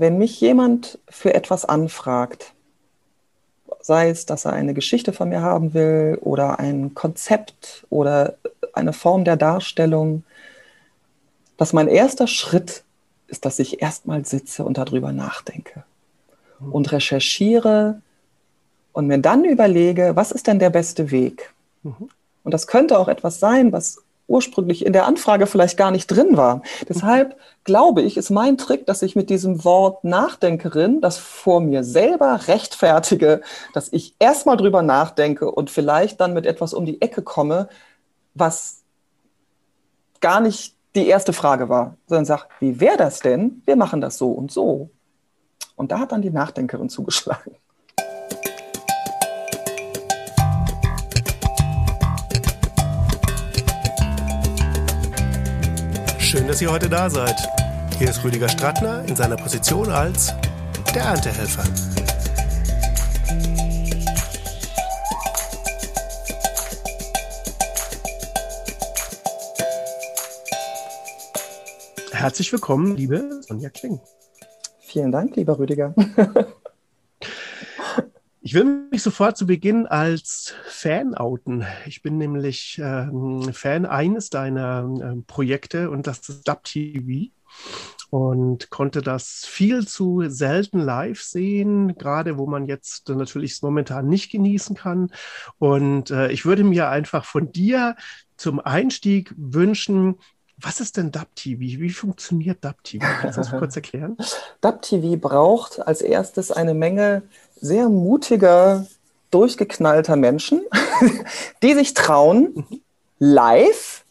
Wenn mich jemand für etwas anfragt, sei es, dass er eine Geschichte von mir haben will oder ein Konzept oder eine Form der Darstellung, dass mein erster Schritt ist, dass ich erstmal sitze und darüber nachdenke mhm. und recherchiere und mir dann überlege, was ist denn der beste Weg? Mhm. Und das könnte auch etwas sein, was ursprünglich in der Anfrage vielleicht gar nicht drin war. Deshalb glaube ich, ist mein Trick, dass ich mit diesem Wort Nachdenkerin das vor mir selber rechtfertige, dass ich erstmal drüber nachdenke und vielleicht dann mit etwas um die Ecke komme, was gar nicht die erste Frage war, sondern sage, wie wäre das denn? Wir machen das so und so. Und da hat dann die Nachdenkerin zugeschlagen. Schön, dass ihr heute da seid. Hier ist Rüdiger Strattner in seiner Position als der Erntehelfer. Herzlich willkommen, liebe Sonja Kling. Vielen Dank, lieber Rüdiger. Ich will mich sofort zu Beginn als Fan outen. Ich bin nämlich ähm, Fan eines deiner ähm, Projekte und das ist Dub TV und konnte das viel zu selten live sehen, gerade wo man jetzt natürlich momentan nicht genießen kann. Und äh, ich würde mir einfach von dir zum Einstieg wünschen, was ist denn DubTV? Wie funktioniert DubTV? Kannst du das kurz erklären? DubTV braucht als erstes eine Menge sehr mutiger, durchgeknallter Menschen, die sich trauen, live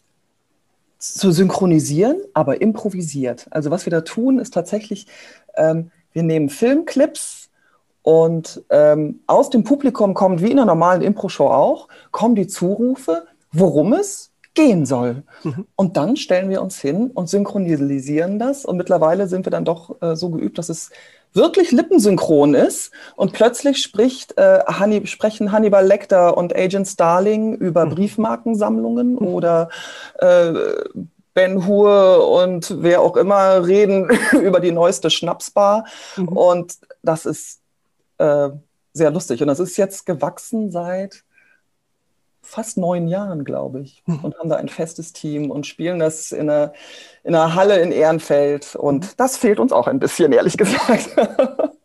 zu synchronisieren, aber improvisiert. Also was wir da tun, ist tatsächlich, ähm, wir nehmen Filmclips und ähm, aus dem Publikum kommt, wie in einer normalen Impro-Show auch, kommen die Zurufe, worum es gehen soll. Mhm. Und dann stellen wir uns hin und synchronisieren das. Und mittlerweile sind wir dann doch äh, so geübt, dass es wirklich lippensynchron ist und plötzlich spricht, äh, Hanni, sprechen Hannibal Lecter und Agent Starling über mhm. Briefmarkensammlungen mhm. oder äh, Ben Hur und wer auch immer reden über die neueste Schnapsbar. Mhm. Und das ist äh, sehr lustig. Und das ist jetzt gewachsen seit fast neun Jahren, glaube ich, mhm. und haben da ein festes Team und spielen das in einer, in einer Halle in Ehrenfeld. Und mhm. das fehlt uns auch ein bisschen, ehrlich gesagt.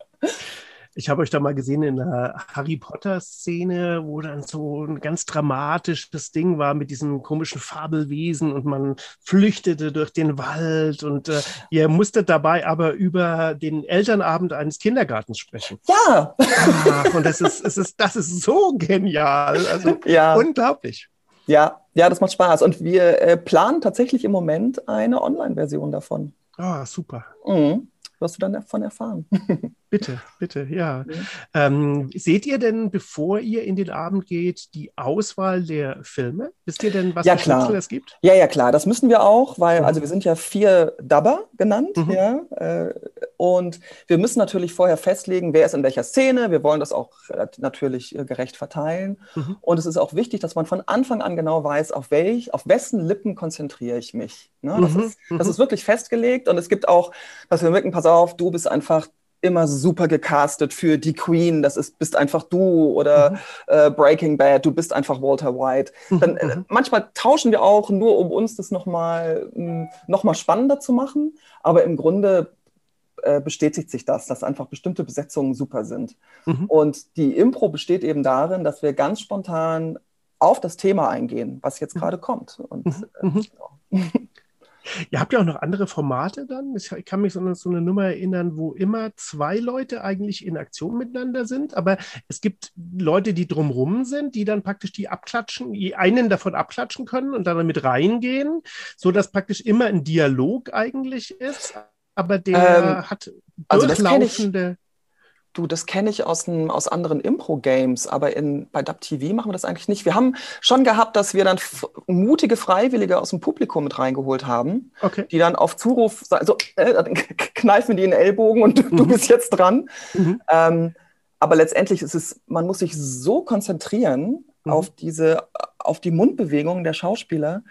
Ich habe euch da mal gesehen in der Harry Potter-Szene, wo dann so ein ganz dramatisches Ding war mit diesem komischen Fabelwesen und man flüchtete durch den Wald und äh, ihr musstet dabei aber über den Elternabend eines Kindergartens sprechen. Ja! Ach, und das ist, es ist, das ist so genial. Also ja. unglaublich. Ja, ja, das macht Spaß. Und wir äh, planen tatsächlich im Moment eine Online-Version davon. Ah, oh, super. Mhm wirst du dann davon erfahren. bitte, bitte, ja. ja. Ähm, seht ihr denn, bevor ihr in den Abend geht, die Auswahl der Filme? Wisst ihr denn, was ja, für es gibt? Ja, ja, klar. Das müssen wir auch, weil, mhm. also wir sind ja vier Dubber genannt, mhm. ja. Äh, und wir müssen natürlich vorher festlegen, wer ist in welcher Szene. Wir wollen das auch natürlich äh, gerecht verteilen. Mhm. Und es ist auch wichtig, dass man von Anfang an genau weiß, auf welch, auf wessen Lippen konzentriere ich mich. Ne? Das, mhm. ist, das mhm. ist wirklich festgelegt. Und es gibt auch, dass wir merken, pass auf, du bist einfach immer super gecastet für die Queen, das ist, bist einfach du oder mhm. äh, Breaking Bad, du bist einfach Walter White. Mhm, Dann, äh, mhm. manchmal tauschen wir auch nur, um uns das nochmal hm, noch mal spannender zu machen, aber im Grunde äh, bestätigt sich das, dass einfach bestimmte Besetzungen super sind. Mhm. Und die Impro besteht eben darin, dass wir ganz spontan auf das Thema eingehen, was jetzt mhm. gerade kommt. Und, äh, genau. Ihr habt ja auch noch andere Formate dann. Ich kann mich so eine, so eine Nummer erinnern, wo immer zwei Leute eigentlich in Aktion miteinander sind, aber es gibt Leute, die drumrum sind, die dann praktisch die abklatschen, die einen davon abklatschen können und dann mit reingehen, sodass praktisch immer ein Dialog eigentlich ist, aber der ähm, hat durchlaufende. Also Du, das kenne ich aus, ein, aus anderen Impro-Games, aber in, bei DubTV machen wir das eigentlich nicht. Wir haben schon gehabt, dass wir dann mutige Freiwillige aus dem Publikum mit reingeholt haben, okay. die dann auf Zuruf so, äh, kneifen die in den Ellbogen und du, mhm. du bist jetzt dran. Mhm. Ähm, aber letztendlich ist es, man muss sich so konzentrieren mhm. auf diese, auf die Mundbewegungen der Schauspieler,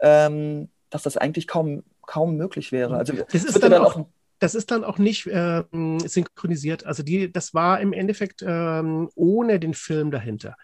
ähm, dass das eigentlich kaum, kaum möglich wäre. Also das ist dann, dann auch das ist dann auch nicht äh, synchronisiert. Also die, das war im Endeffekt äh, ohne den Film dahinter.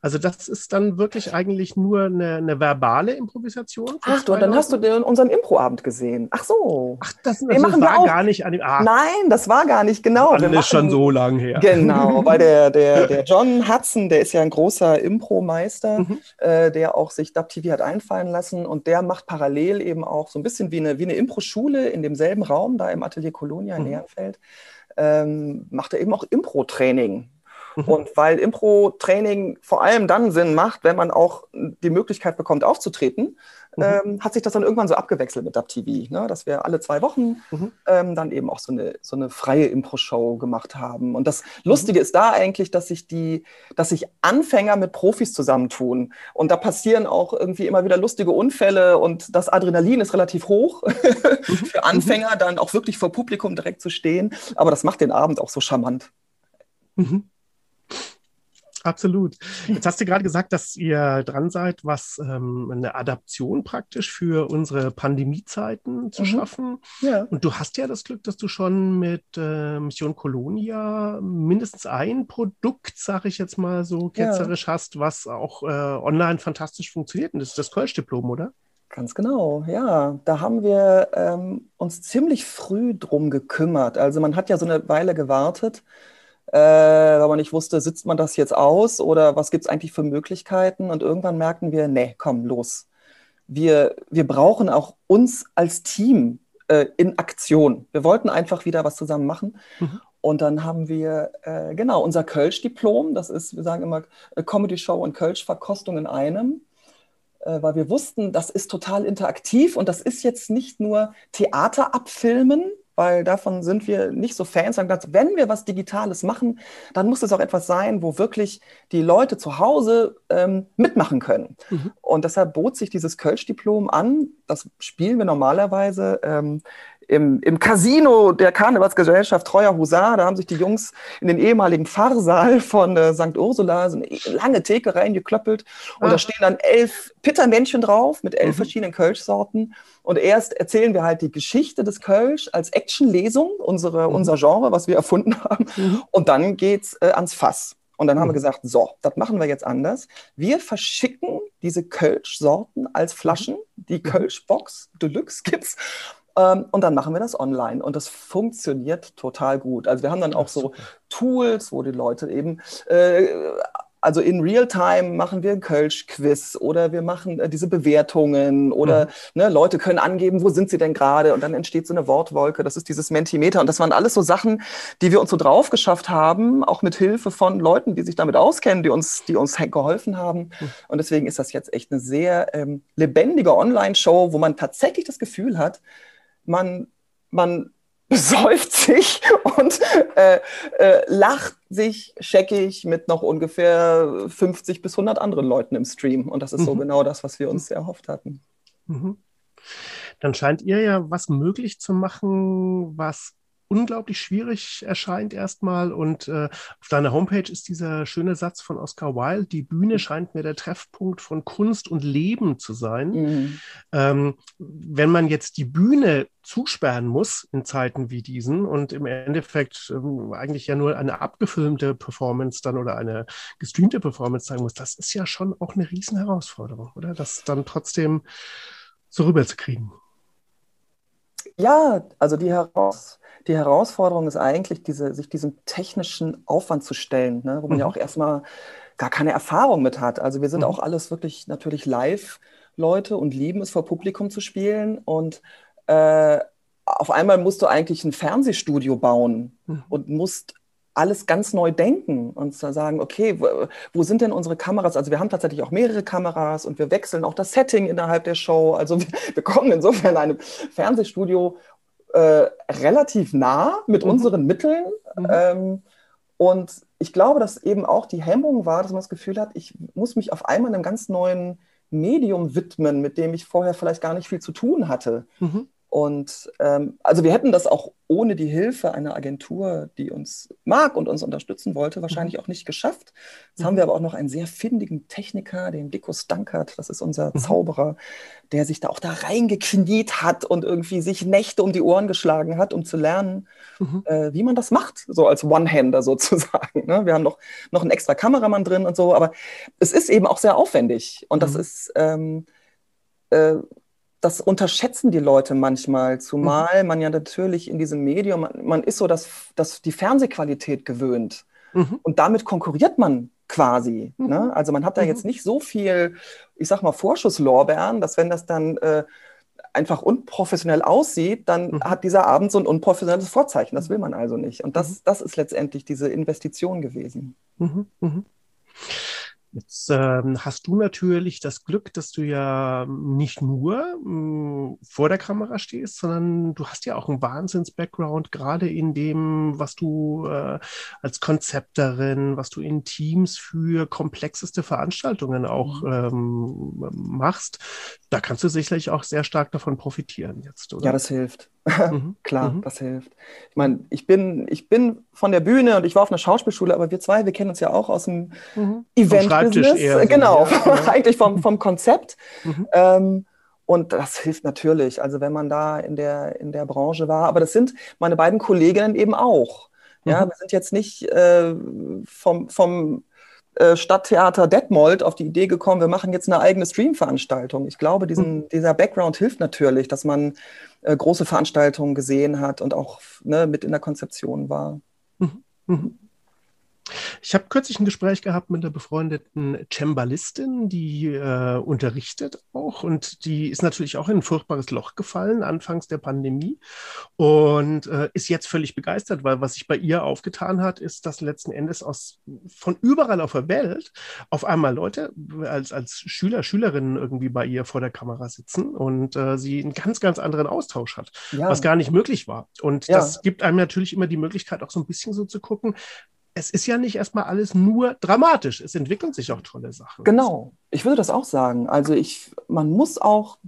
Also das ist dann wirklich eigentlich nur eine, eine verbale Improvisation. Ach du, dann hast du den, unseren Improabend gesehen. Ach so. Ach, das, das machen war wir gar nicht an dem Ach, Nein, das war gar nicht genau. Das ist schon so lang her. Genau, weil der, der, der John Hudson, der ist ja ein großer Impro-Meister, mhm. äh, der auch sich DubTV hat einfallen lassen und der macht parallel eben auch so ein bisschen wie eine, wie eine Impro-Schule in demselben Raum, da im Atelier Colonia in mhm. Ehrenfeld, ähm, macht er eben auch Impro-Training. Mhm. Und weil Impro-Training vor allem dann Sinn macht, wenn man auch die Möglichkeit bekommt, aufzutreten, mhm. ähm, hat sich das dann irgendwann so abgewechselt mit DubTV, ne? dass wir alle zwei Wochen mhm. ähm, dann eben auch so eine, so eine freie Impro-Show gemacht haben. Und das Lustige mhm. ist da eigentlich, dass sich die, dass sich Anfänger mit Profis zusammentun. Und da passieren auch irgendwie immer wieder lustige Unfälle und das Adrenalin ist relativ hoch mhm. für mhm. Anfänger, dann auch wirklich vor Publikum direkt zu stehen. Aber das macht den Abend auch so charmant. Mhm. Absolut. Jetzt hast du gerade gesagt, dass ihr dran seid, was ähm, eine Adaption praktisch für unsere Pandemiezeiten zu mhm. schaffen. Ja. Und du hast ja das Glück, dass du schon mit äh, Mission Colonia mindestens ein Produkt, sage ich jetzt mal so ketzerisch, ja. hast, was auch äh, online fantastisch funktioniert. Und das ist das Kölsch-Diplom, oder? Ganz genau, ja. Da haben wir ähm, uns ziemlich früh drum gekümmert. Also man hat ja so eine Weile gewartet äh, weil man nicht wusste, sitzt man das jetzt aus oder was gibt es eigentlich für Möglichkeiten? Und irgendwann merkten wir, nee, komm, los. Wir, wir brauchen auch uns als Team äh, in Aktion. Wir wollten einfach wieder was zusammen machen. Mhm. Und dann haben wir, äh, genau, unser Kölsch-Diplom, das ist, wir sagen immer, Comedy-Show und Kölsch-Verkostung in einem äh, weil wir wussten, das ist total interaktiv und das ist jetzt nicht nur Theater abfilmen, weil davon sind wir nicht so Fans. Gedacht, wenn wir was Digitales machen, dann muss es auch etwas sein, wo wirklich die Leute zu Hause ähm, mitmachen können. Mhm. Und deshalb bot sich dieses Kölsch-Diplom an. Das spielen wir normalerweise ähm, im, im Casino der Karnevalsgesellschaft Treuer Husar, da haben sich die Jungs in den ehemaligen Pfarrsaal von äh, St. Ursula so eine lange Theke reingeklöppelt und ah. da stehen dann elf Pittermännchen drauf mit elf mhm. verschiedenen Kölschsorten und erst erzählen wir halt die Geschichte des Kölsch als Actionlesung, unsere, mhm. unser Genre, was wir erfunden haben mhm. und dann geht's äh, ans Fass. Und dann haben wir mhm. gesagt, so, das machen wir jetzt anders. Wir verschicken diese Kölsch-Sorten als Flaschen. Die mhm. Kölsch-Box Deluxe gibt's. Ähm, und dann machen wir das online und das funktioniert total gut. Also wir haben dann auch so Tools, wo die Leute eben äh, also in Realtime machen wir ein Kölsch-Quiz oder wir machen äh, diese Bewertungen oder mhm. ne, Leute können angeben, wo sind sie denn gerade und dann entsteht so eine Wortwolke. Das ist dieses Mentimeter und das waren alles so Sachen, die wir uns so drauf geschafft haben, auch mit Hilfe von Leuten, die sich damit auskennen, die uns, die uns geholfen haben. Mhm. Und deswegen ist das jetzt echt eine sehr ähm, lebendige Online-Show, wo man tatsächlich das Gefühl hat, man, man besäuft sich und äh, äh, lacht sich scheckig mit noch ungefähr 50 bis 100 anderen Leuten im Stream. Und das ist mhm. so genau das, was wir uns erhofft hatten. Mhm. Dann scheint ihr ja was möglich zu machen, was unglaublich schwierig erscheint erstmal. Und äh, auf deiner Homepage ist dieser schöne Satz von Oscar Wilde, die Bühne scheint mir der Treffpunkt von Kunst und Leben zu sein. Mhm. Ähm, wenn man jetzt die Bühne zusperren muss in Zeiten wie diesen und im Endeffekt ähm, eigentlich ja nur eine abgefilmte Performance dann oder eine gestreamte Performance zeigen muss, das ist ja schon auch eine riesen Herausforderung, oder? Das dann trotzdem so rüberzukriegen. Ja, also die Herausforderung die Herausforderung ist eigentlich, diese, sich diesem technischen Aufwand zu stellen, ne, wo man mhm. ja auch erstmal gar keine Erfahrung mit hat. Also wir sind mhm. auch alles wirklich natürlich Live-Leute und lieben es vor Publikum zu spielen. Und äh, auf einmal musst du eigentlich ein Fernsehstudio bauen mhm. und musst alles ganz neu denken und sagen, okay, wo, wo, sind denn unsere Kameras? Also wir haben tatsächlich auch mehrere Kameras und wir wechseln auch das Setting innerhalb der Show. Also wir, wir kommen insofern in einem Fernsehstudio äh, relativ nah mit mhm. unseren Mitteln. Mhm. Ähm, und ich glaube, dass eben auch die Hemmung war, dass man das Gefühl hat, ich muss mich auf einmal einem ganz neuen Medium widmen, mit dem ich vorher vielleicht gar nicht viel zu tun hatte. Mhm. Und ähm, also wir hätten das auch ohne die Hilfe einer Agentur, die uns mag und uns unterstützen wollte, wahrscheinlich mhm. auch nicht geschafft. Jetzt mhm. haben wir aber auch noch einen sehr findigen Techniker, den Dikus Dankert, das ist unser mhm. Zauberer, der sich da auch da reingekniet hat und irgendwie sich Nächte um die Ohren geschlagen hat, um zu lernen, mhm. äh, wie man das macht, so als One-Hander sozusagen. Ne? Wir haben noch, noch einen extra Kameramann drin und so, aber es ist eben auch sehr aufwendig und das mhm. ist... Ähm, äh, das unterschätzen die Leute manchmal, zumal mhm. man ja natürlich in diesem Medium, man, man ist so das, das, die Fernsehqualität gewöhnt. Mhm. Und damit konkurriert man quasi. Mhm. Ne? Also man hat da mhm. jetzt nicht so viel, ich sag mal, Vorschusslorbeeren, dass wenn das dann äh, einfach unprofessionell aussieht, dann mhm. hat dieser Abend so ein unprofessionelles Vorzeichen. Das will man also nicht. Und das, mhm. das ist letztendlich diese Investition gewesen. Jetzt ähm, hast du natürlich das Glück, dass du ja nicht nur mh, hm, vor der Kamera stehst, sondern du hast ja auch einen Wahnsinns-Background, gerade in dem, was du äh, als Konzepterin, was du in Teams für komplexeste Veranstaltungen auch mhm. ähm, machst. Da kannst du sicherlich auch sehr stark davon profitieren jetzt, oder? Ja, das hilft. Mhm. Klar, mhm. das hilft. Ich meine, ich bin, ich bin von der Bühne und ich war auf einer Schauspielschule, aber wir zwei, wir kennen uns ja auch aus dem mhm. Event-Business. Genau, so, ja. eigentlich vom, vom Konzept. Mhm. Ähm, und das hilft natürlich, also wenn man da in der, in der Branche war. Aber das sind meine beiden Kolleginnen eben auch. Ja, mhm. wir sind jetzt nicht äh, vom, vom äh, Stadttheater Detmold auf die Idee gekommen, wir machen jetzt eine eigene Streamveranstaltung. Ich glaube, diesen, mhm. dieser Background hilft natürlich, dass man große Veranstaltungen gesehen hat und auch ne, mit in der Konzeption war. Mhm. Mhm. Ich habe kürzlich ein Gespräch gehabt mit einer befreundeten Cembalistin, die äh, unterrichtet auch und die ist natürlich auch in ein furchtbares Loch gefallen, anfangs der Pandemie und äh, ist jetzt völlig begeistert, weil was sich bei ihr aufgetan hat, ist, dass letzten Endes aus, von überall auf der Welt auf einmal Leute als, als Schüler, Schülerinnen irgendwie bei ihr vor der Kamera sitzen und äh, sie einen ganz, ganz anderen Austausch hat, ja. was gar nicht möglich war. Und ja. das gibt einem natürlich immer die Möglichkeit, auch so ein bisschen so zu gucken, es ist ja nicht erstmal alles nur dramatisch. Es entwickeln sich auch tolle Sachen. Genau. Ich würde das auch sagen. Also ich, man muss auch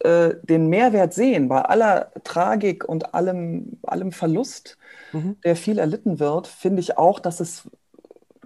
äh, den Mehrwert sehen bei aller Tragik und allem, allem Verlust, mhm. der viel erlitten wird, finde ich auch, dass es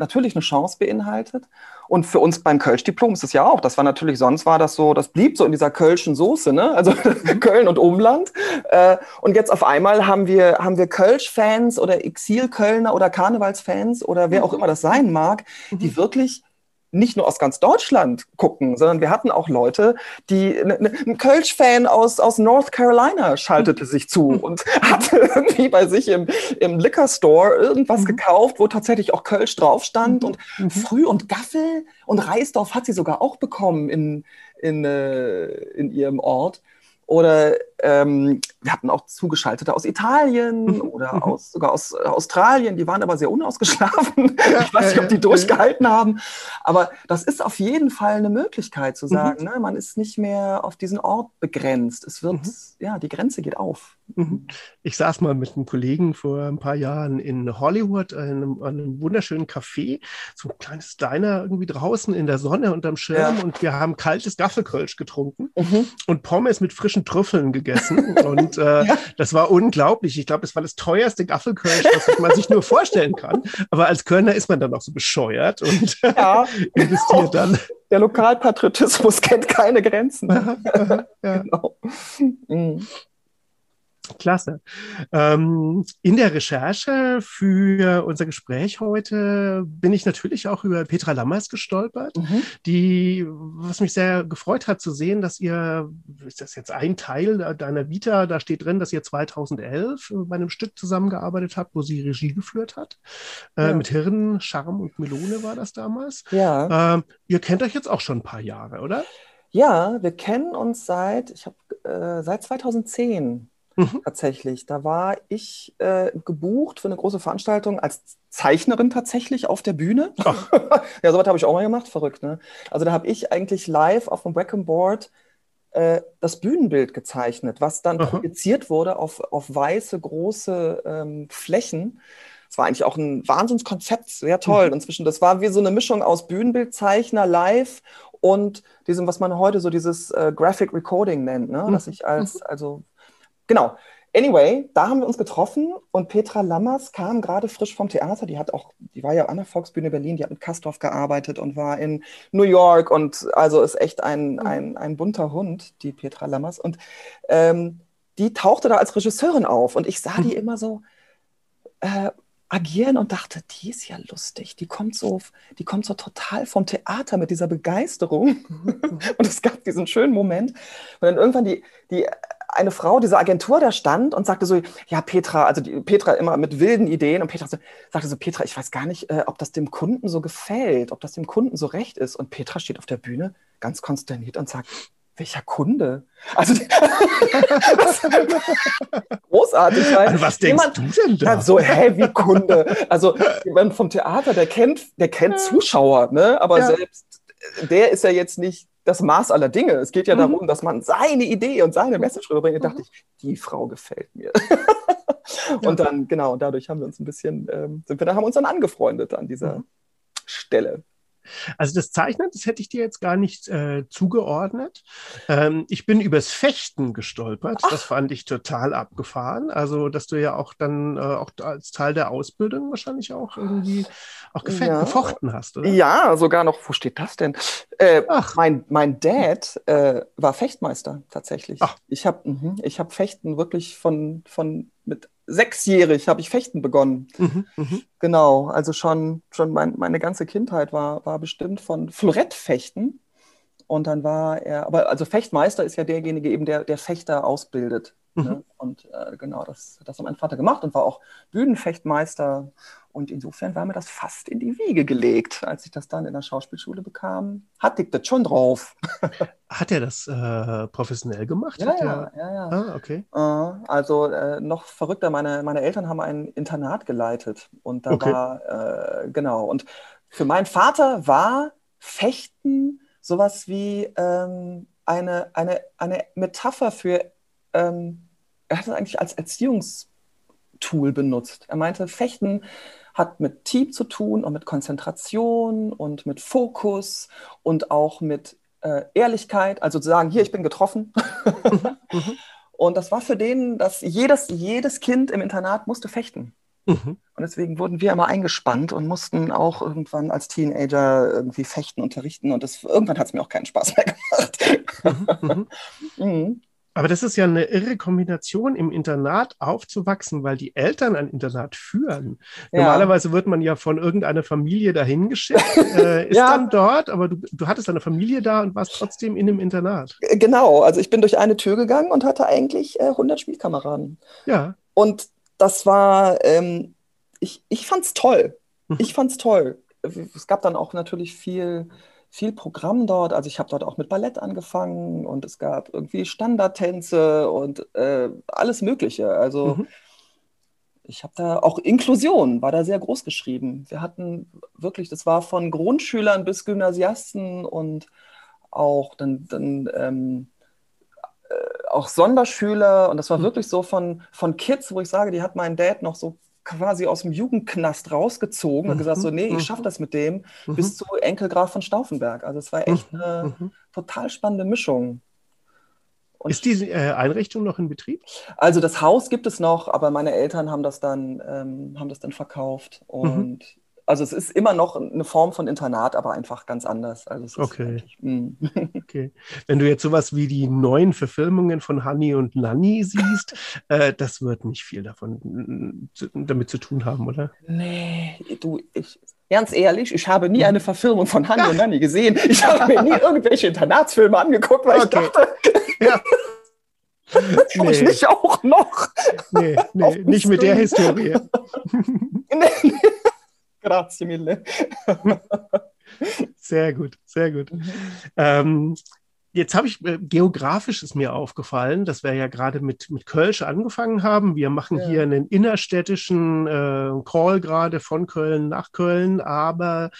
natürlich eine Chance beinhaltet. Und für uns beim Kölsch-Diplom ist es ja auch. Das war natürlich, sonst war das so, das blieb so in dieser Kölschen Soße, ne? Also Köln und Umland. Äh, und jetzt auf einmal haben wir, haben wir Kölsch-Fans oder Exil-Kölner oder Karnevalsfans oder wer auch immer das sein mag, die mhm. wirklich nicht nur aus ganz Deutschland gucken, sondern wir hatten auch Leute, die ne, ne, ein Kölsch-Fan aus, aus North Carolina schaltete sich zu und hatte irgendwie bei sich im, im Liquor Store irgendwas mhm. gekauft, wo tatsächlich auch Kölsch drauf stand mhm. und mhm. Früh und Gaffel und Reisdorf hat sie sogar auch bekommen in, in, äh, in ihrem Ort. Oder ähm, wir hatten auch Zugeschaltete aus Italien mhm. oder mhm. aus, sogar aus Australien, die waren aber sehr unausgeschlafen. Ich weiß nicht, ob die durchgehalten haben. Aber das ist auf jeden Fall eine Möglichkeit zu mhm. sagen, mhm. ne, man ist nicht mehr auf diesen Ort begrenzt. Es wird, mhm. ja, die Grenze geht auf. Mhm. Ich saß mal mit einem Kollegen vor ein paar Jahren in Hollywood, an einem, einem wunderschönen Café, so ein kleines Diner irgendwie draußen in der Sonne unterm Schirm ja. und wir haben kaltes Gaffelkölsch getrunken und Pommes mit frischen Trüffeln gegessen gegessen und äh, ja. das war unglaublich. Ich glaube, es war das teuerste Gaffelkölsch, was man sich nur vorstellen kann. Aber als Kölner ist man dann auch so bescheuert und ja. investiert dann. Der Lokalpatriotismus kennt keine Grenzen. ja. genau. Mhm. Klasse. Ähm, in der Recherche für unser Gespräch heute bin ich natürlich auch über Petra Lammers gestolpert, mhm. die, was mich sehr gefreut hat zu sehen, dass ihr, ist das jetzt ein Teil deiner Vita, da steht drin, dass ihr 2011 bei einem Stück zusammengearbeitet habt, wo sie Regie geführt hat. Äh, ja. Mit Hirn, Charme und Melone war das damals. Ja. Ähm, ihr kennt euch jetzt auch schon ein paar Jahre, oder? Ja, wir kennen uns seit, ich habe äh, seit 2010 mhm. tatsächlich. Da war ich äh, gebucht für eine große Veranstaltung als Zeichnerin tatsächlich auf der Bühne. ja, sowas habe ich auch mal gemacht, verrückt. Ne? Also da habe ich eigentlich live auf dem Wacom Board äh, das Bühnenbild gezeichnet, was dann Aha. projiziert wurde auf, auf weiße, große ähm, Flächen. Es war eigentlich auch ein Wahnsinnskonzept, sehr toll. Mhm. Inzwischen, das war wie so eine Mischung aus Bühnenbildzeichner live und diesem, was man heute so dieses äh, Graphic Recording nennt, ne? Mhm. dass ich als, also genau. Anyway, da haben wir uns getroffen und Petra Lammers kam gerade frisch vom Theater. Die hat auch, die war ja an der Volksbühne Berlin, die hat mit Kastorf gearbeitet und war in New York und also ist echt ein, mhm. ein, ein bunter Hund, die Petra Lammers. Und ähm, die tauchte da als Regisseurin auf und ich sah die mhm. immer so äh, agieren und dachte, die ist ja lustig, die kommt so, die kommt so total vom Theater mit dieser Begeisterung. Mhm. und es gab diesen schönen Moment, und dann irgendwann die, die eine Frau dieser Agentur da stand und sagte so, ja, Petra, also die, Petra immer mit wilden Ideen und Petra so, sagte so, Petra, ich weiß gar nicht, äh, ob das dem Kunden so gefällt, ob das dem Kunden so recht ist. Und Petra steht auf der Bühne ganz konsterniert und sagt, welcher Kunde? Also großartig. Weil also was denkst du denn da? So, hä, wie Kunde? Also jemand vom Theater, der kennt, der kennt Zuschauer, ne? aber ja. selbst der ist ja jetzt nicht das Maß aller Dinge. Es geht ja mhm. darum, dass man seine Idee und seine Message rüberbringt. Da dachte ich, die Frau gefällt mir. und dann, genau, dadurch haben wir uns ein bisschen, ähm, sind wir, da haben uns dann angefreundet an dieser mhm. Stelle. Also das Zeichnen, das hätte ich dir jetzt gar nicht äh, zugeordnet. Ähm, ich bin übers Fechten gestolpert. Ach. Das fand ich total abgefahren. Also, dass du ja auch dann äh, auch als Teil der Ausbildung wahrscheinlich auch irgendwie auch ja. gefochten hast, oder? Ja, sogar noch, wo steht das denn? Äh, Ach. Mein, mein Dad äh, war Fechtmeister tatsächlich. Ach. Ich habe mhm, ich hab Fechten wirklich von, von mit sechsjährig habe ich Fechten begonnen. Mhm, mh. Genau, also schon, schon mein, meine ganze Kindheit war, war bestimmt von Florettfechten. Und dann war er, aber also Fechtmeister ist ja derjenige eben, der, der Fechter ausbildet. Ne? Mhm. Ne? Und äh, genau, das, das hat mein Vater gemacht und war auch Bühnenfechtmeister und insofern war mir das fast in die Wiege gelegt. Als ich das dann in der Schauspielschule bekam, hatte ich das schon drauf. Hat er das äh, professionell gemacht? Ja, ja, ja, ja. Ah, okay. Äh, also äh, noch verrückter, meine, meine Eltern haben ein Internat geleitet. Und da okay. war, äh, genau. Und für meinen Vater war Fechten sowas wie ähm, eine, eine, eine Metapher für, ähm, er hat es eigentlich als Erziehungstool benutzt. Er meinte, Fechten hat mit Team zu tun und mit Konzentration und mit Fokus und auch mit äh, Ehrlichkeit, also zu sagen, hier, ich bin getroffen. Mhm. mhm. und das war für den, dass jedes, jedes Kind im Internat musste fechten. Mhm. Und deswegen wurden wir immer eingespannt und mussten auch irgendwann als Teenager irgendwie fechten, unterrichten. Und das, irgendwann hat es mir auch keinen Spaß mehr gemacht. Mhm. Aber das ist ja eine irre Kombination, im Internat aufzuwachsen, weil die Eltern ein Internat führen. Ja. Normalerweise wird man ja von irgendeiner Familie dahin geschickt, äh, ist ja. dann dort, aber du, du hattest eine Familie da und warst trotzdem in einem Internat. Genau, also ich bin durch eine Tür gegangen und hatte eigentlich äh, 100 Spielkameraden. Ja. Und das war, ähm, ich, ich fand's toll. Mhm. Ich fand's toll. Es gab dann auch natürlich viel viel Programm dort. Also ich habe dort auch mit Ballett angefangen und es gab irgendwie Standardtänze und äh, alles Mögliche. Also mhm. ich habe da auch Inklusion, war da sehr groß geschrieben. Wir hatten wirklich, das war von Grundschülern bis Gymnasiasten und auch dann, dann ähm, äh, auch Sonderschüler und das war mhm. wirklich so von, von Kids, wo ich sage, die hat mein Dad noch so quasi aus dem Jugendknast rausgezogen und gesagt so, nee, ich schaffe mhm. das mit dem, mhm. bis zu Enkelgraf von Stauffenberg. Also es war echt mhm. eine total spannende Mischung. Und ist diese äh, Einrichtung noch in Betrieb? Also das Haus gibt es noch, aber meine Eltern haben das dann, ähm, haben das dann verkauft. Und also es ist immer noch eine Form von Internat, aber einfach ganz anders. Also okay. Hm. okay. Wenn du jetzt sowas wie die neuen Verfilmungen von Honey und Nanny siehst, äh, das wird nicht viel davon damit zu tun haben, oder? Nee, du, ich, ganz ehrlich, ich habe nie eine Verfilmung von Honey und Nanny gesehen. Ich habe mir nie irgendwelche Internatsfilme angeguckt, weil okay. ich dachte, ja. nee. ich nicht auch noch. Nee, nee nicht mit der Historie. nee. Grazie mille. sehr gut, sehr gut. Mhm. Ähm, jetzt habe ich, äh, geografisch ist mir aufgefallen, dass wir ja gerade mit, mit Kölsch angefangen haben. Wir machen ja. hier einen innerstädtischen äh, Call gerade von Köln nach Köln, aber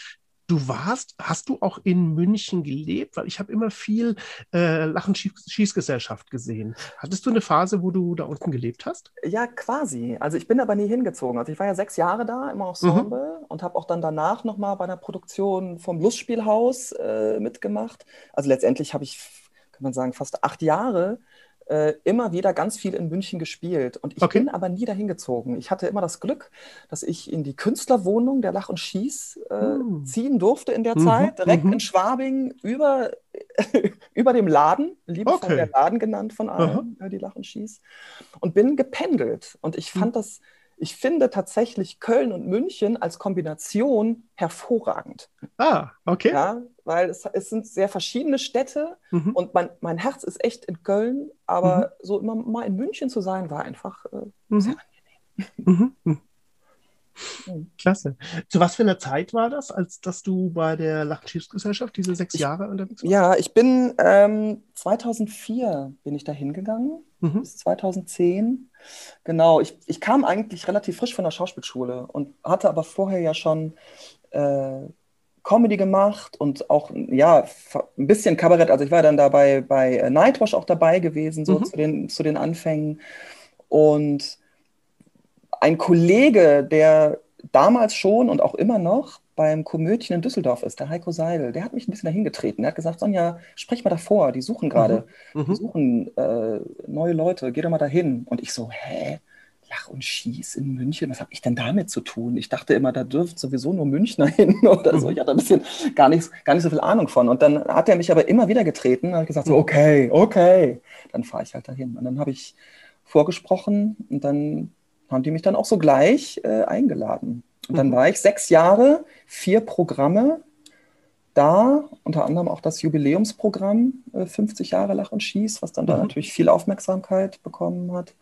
Du warst, hast du auch in München gelebt? Weil ich habe immer viel äh, Lachen Schießgesellschaft gesehen. Hattest du eine Phase, wo du da unten gelebt hast? Ja, quasi. Also ich bin aber nie hingezogen. Also ich war ja sechs Jahre da im Ensemble mhm. und habe auch dann danach nochmal bei der Produktion vom Lustspielhaus äh, mitgemacht. Also letztendlich habe ich, kann man sagen, fast acht Jahre äh, immer wieder ganz viel in München gespielt. Und ich Okay. bin aber nie dahin gezogen. Ich hatte immer das Glück, dass ich in die Künstlerwohnung der Lach und Schieß äh, Hm. ziehen durfte in der Mhm, Zeit, direkt mhm. in Schwabing über, über dem Laden, liebevoll Okay. der Laden genannt von allen, äh, die Lach und Schieß, und bin gependelt. Und ich Hm. fand das, ich finde tatsächlich Köln und München als Kombination hervorragend. Ah, okay. Ja, weil es, es sind sehr verschiedene Städte Mhm. und mein, mein Herz ist echt in Köln, aber so immer mal in München zu sein, war einfach äh, sehr Mhm. Mhm. Mhm. Mhm. Klasse. Zu was für einer Zeit war das, als dass du bei der Lachenschiffsgesellschaft diese sechs Ich- Jahre unterwegs warst? Ja, ich bin ähm, 2004 bin ich da hingegangen, Mhm. bis 2010. Genau, ich, ich kam eigentlich relativ frisch von der Schauspielschule und hatte aber vorher ja schon äh, Comedy gemacht und auch ja, ein bisschen Kabarett. Also ich war dann dabei bei äh, Nightwash auch dabei gewesen, so Mhm. zu den, zu den Anfängen. Und ein Kollege, der damals schon und auch immer noch beim Komödien in Düsseldorf ist, der Heiko Seidel, der hat mich ein bisschen dahin getreten. Der hat gesagt, Sonja, sprech mal davor, die suchen gerade, die Mhm. suchen äh, neue Leute, geh doch mal dahin. Und ich so, hä? Lach und Schieß in München, was habe ich denn damit zu tun? Ich dachte immer, da dürfen sowieso nur Münchner hin oder so. Ich hatte ein bisschen gar nicht, gar nicht so viel Ahnung von. Und dann hat er mich aber immer wieder getreten und gesagt, so, Mhm. okay, okay, dann fahre ich halt dahin. Und dann habe ich vorgesprochen und dann haben die mich dann auch so gleich äh, eingeladen. Und dann Mhm. war ich sechs Jahre, vier Programme da, unter anderem auch das Jubiläumsprogramm, äh, 50 Jahre Lach und Schieß, was dann da Mhm. natürlich viel Aufmerksamkeit bekommen hat.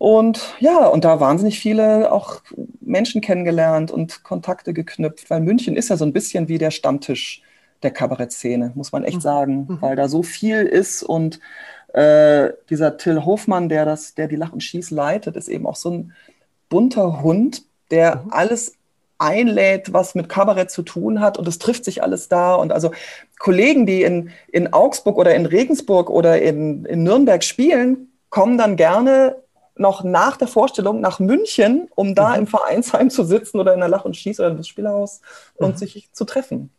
Und ja, und da wahnsinnig viele auch Menschen kennengelernt und Kontakte geknüpft, weil München ist ja so ein bisschen wie der Stammtisch der Kabarettszene, muss man echt Mhm. sagen, Mhm. weil da so viel ist und äh, dieser Till Hofmann, der das, der die Lach und Schieß leitet, ist eben auch so ein bunter Hund, der Mhm. alles einlädt, was mit Kabarett zu tun hat und es trifft sich alles da und also Kollegen, die in, in Augsburg oder in Regensburg oder in, in Nürnberg spielen, kommen dann gerne noch nach der Vorstellung nach München, um da Mhm. im Vereinsheim zu sitzen oder in der Lach und Schieß oder im Spielhaus und Mhm. sich zu treffen.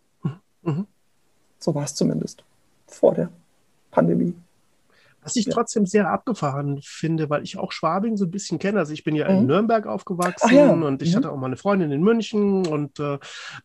Mhm. So war es zumindest vor der Pandemie. Was ich Ja. trotzdem sehr abgefahren finde, weil ich auch Schwabing so ein bisschen kenne. Also ich bin ja in Mhm. Nürnberg aufgewachsen Ach ja. und ich Mhm. hatte auch mal eine Freundin in München und äh,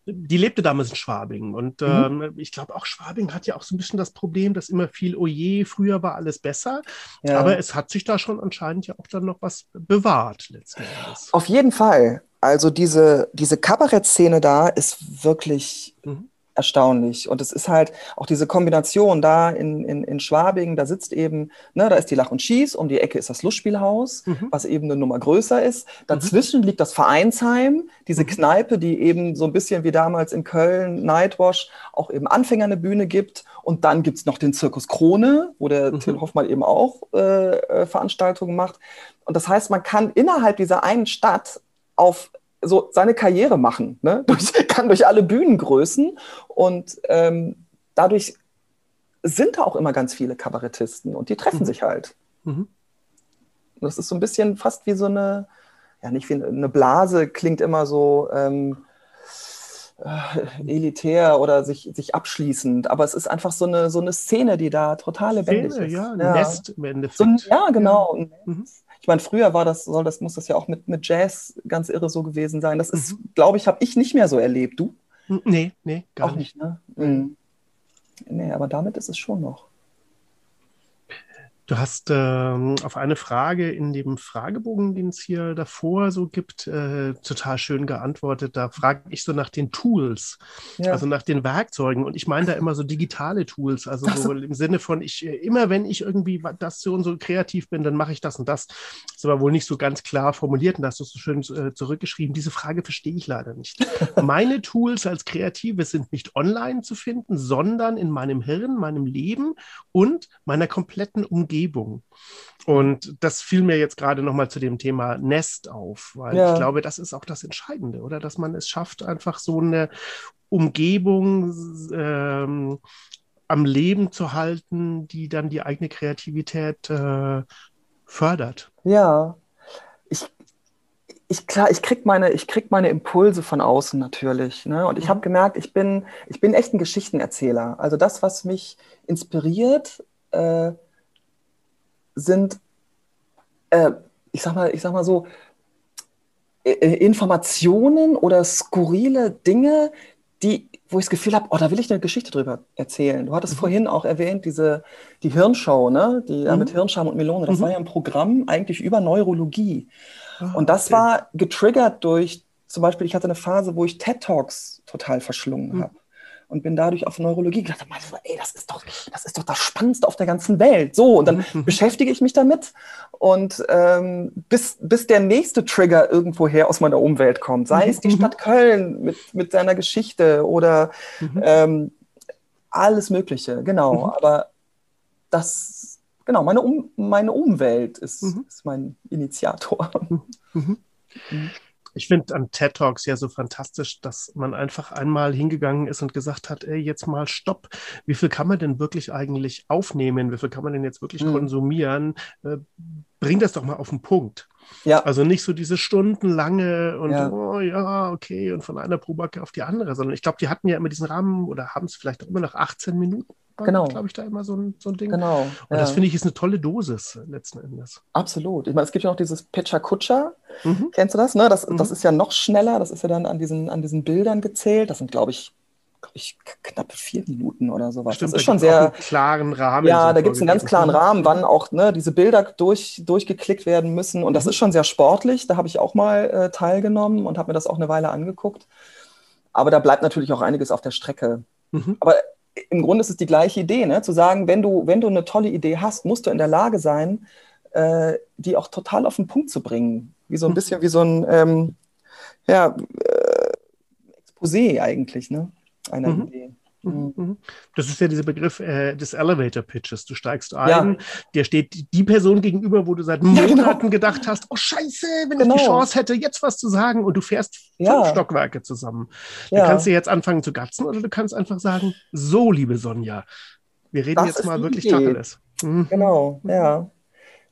die lebte damals in Schwabing. Und Mhm. ähm, ich glaube auch Schwabing hat ja auch so ein bisschen das Problem, dass immer viel, oh je, früher war alles besser. Ja. Aber es hat sich da schon anscheinend ja auch dann noch was bewahrt letzten Endes. Auf jeden Fall. Also diese, diese Kabarettszene da ist wirklich Mhm. Erstaunlich. Und es ist halt auch diese Kombination da in, in, in Schwabing, da sitzt eben, ne, da ist die Lach und Schieß, um die Ecke ist das Lustspielhaus, Mhm. was eben eine Nummer größer ist. Dazwischen liegt das Vereinsheim, diese Mhm. Kneipe, die eben so ein bisschen wie damals in Köln, Nightwash, auch eben Anfänger eine Bühne gibt. Und dann gibt's noch den Zirkus Krone, wo der Mhm. Till Hoffmann eben auch äh, äh, Veranstaltungen macht. Und das heißt, man kann innerhalb dieser einen Stadt auf so seine Karriere machen, ne? durch, kann durch alle Bühnengrößen und ähm, dadurch sind da auch immer ganz viele Kabarettisten und die treffen Mhm. sich halt. Mhm. Das ist so ein bisschen fast wie so eine, ja nicht wie eine Blase, klingt immer so ähm, äh, elitär oder sich, sich abschließend, aber es ist einfach so eine, so eine Szene, die da total lebendig Szene, ist. ja, ein Ja. Nest im Endeffekt. So ein, ja, genau. Ein Mhm. Ich meine, früher war das, soll das, muss das ja auch mit, mit Jazz ganz irre so gewesen sein. Das ist, Mhm. glaube ich, habe ich nicht mehr so erlebt. Du? Nee, nee, gar auch nicht. nicht, ne? Mhm. Nee, aber damit ist es schon noch. Du hast ähm, auf eine Frage in dem Fragebogen, den es hier davor so gibt, äh, total schön geantwortet. Da frage ich so nach den Tools, Ja. also nach den Werkzeugen. Und ich meine da immer so digitale Tools, also so. im Sinne von, ich äh, immer wenn ich irgendwie das so und so kreativ bin, dann mache ich das und das. Ist aber wohl nicht so ganz klar formuliert und hast du es so schön äh, zurückgeschrieben. Diese Frage verstehe ich leider nicht. Meine Tools als Kreative sind nicht online zu finden, sondern in meinem Hirn, meinem Leben und meiner kompletten Umgebung. Und das fiel mir jetzt gerade nochmal zu dem Thema Nest auf, weil Ja. ich glaube, das ist auch das Entscheidende, oder? Dass man es schafft, einfach so eine Umgebung ähm, am Leben zu halten, die dann die eigene Kreativität äh, fördert. Ja. Ich, ich, klar, ich krieg meine, ich krieg meine Impulse von außen natürlich. Ne? Und ich Mhm. habe gemerkt, ich bin, ich bin echt ein Geschichtenerzähler. Also das, was mich inspiriert, äh, sind, äh, ich sag mal, ich sag mal so, äh, Informationen oder skurrile Dinge, die, wo ich das Gefühl habe, oh, da will ich eine Geschichte drüber erzählen. Du hattest mhm. vorhin auch erwähnt, diese, die Hirnshow, ne? Die mhm. mit Hirnscham und Melone. Das mhm. war ja ein Programm eigentlich über Neurologie. Ah, und das okay. war getriggert durch, zum Beispiel, ich hatte eine Phase, wo ich TED Talks total verschlungen mhm. habe und bin dadurch auf Neurologie gedacht, ey, das ist doch, das ist doch das Spannendste auf der ganzen Welt. So, und dann mhm. beschäftige ich mich damit und ähm, bis, bis der nächste Trigger irgendwoher aus meiner Umwelt kommt, sei mhm. es die mhm. Stadt Köln mit, mit seiner Geschichte oder mhm. ähm, alles Mögliche, genau. Mhm. Aber das, genau, meine, um, meine Umwelt ist, mhm. ist mein Initiator. Ich finde an TED Talks ja so fantastisch, dass man einfach einmal hingegangen ist und gesagt hat, ey, jetzt mal stopp. Wie viel kann man denn wirklich eigentlich aufnehmen? Wie viel kann man denn jetzt wirklich mhm. konsumieren? Äh, bring das doch mal auf den Punkt. Ja. Also nicht so diese stundenlange und ja. oh ja, okay, und von einer Probacke auf die andere, sondern ich glaube, die hatten ja immer diesen Rahmen oder haben es vielleicht auch immer noch 18 Minuten genau. glaube ich, da immer so ein, so ein Ding. Genau. Und ja. das finde ich ist eine tolle Dosis letzten Endes. Absolut. Ich meine, es gibt ja noch dieses Pitcher Kutscher. Mhm. Kennst du das? Ne? Das, mhm. das ist ja noch schneller. Das ist ja dann an diesen, an diesen Bildern gezählt. Das sind, glaube ich, ich, knappe vier Minuten oder sowas. Stimmt, das ist schon sehr. klaren Rahmen. Ja, da gibt es einen ganz klaren Rahmen, wann auch ne, diese Bilder durch, durchgeklickt werden müssen. Und das mhm. ist schon sehr sportlich. Da habe ich auch mal äh, teilgenommen und habe mir das auch eine Weile angeguckt. Aber da bleibt natürlich auch einiges auf der Strecke. Mhm. Aber im Grunde ist es die gleiche Idee, ne? zu sagen, wenn du, wenn du eine tolle Idee hast, musst du in der Lage sein, äh, die auch total auf den Punkt zu bringen. Wie so ein hm. bisschen wie so ein ähm, ja, äh, Exposé eigentlich, ne? einer mhm. Idee. Mhm. mhm. Das ist ja dieser Begriff äh, des Elevator Pitches. Du steigst ein, ja. dir steht die Person gegenüber, wo du seit Monaten ja, genau. gedacht hast, oh Scheiße, wenn genau. ich die genau. Chance hätte, jetzt was zu sagen und du fährst ja. fünf Stockwerke zusammen. Du kannst dir jetzt anfangen zu gatzen oder du kannst einfach sagen, so, liebe Sonja, wir reden das jetzt mal wirklich Tacheles. Mhm. Genau, ja.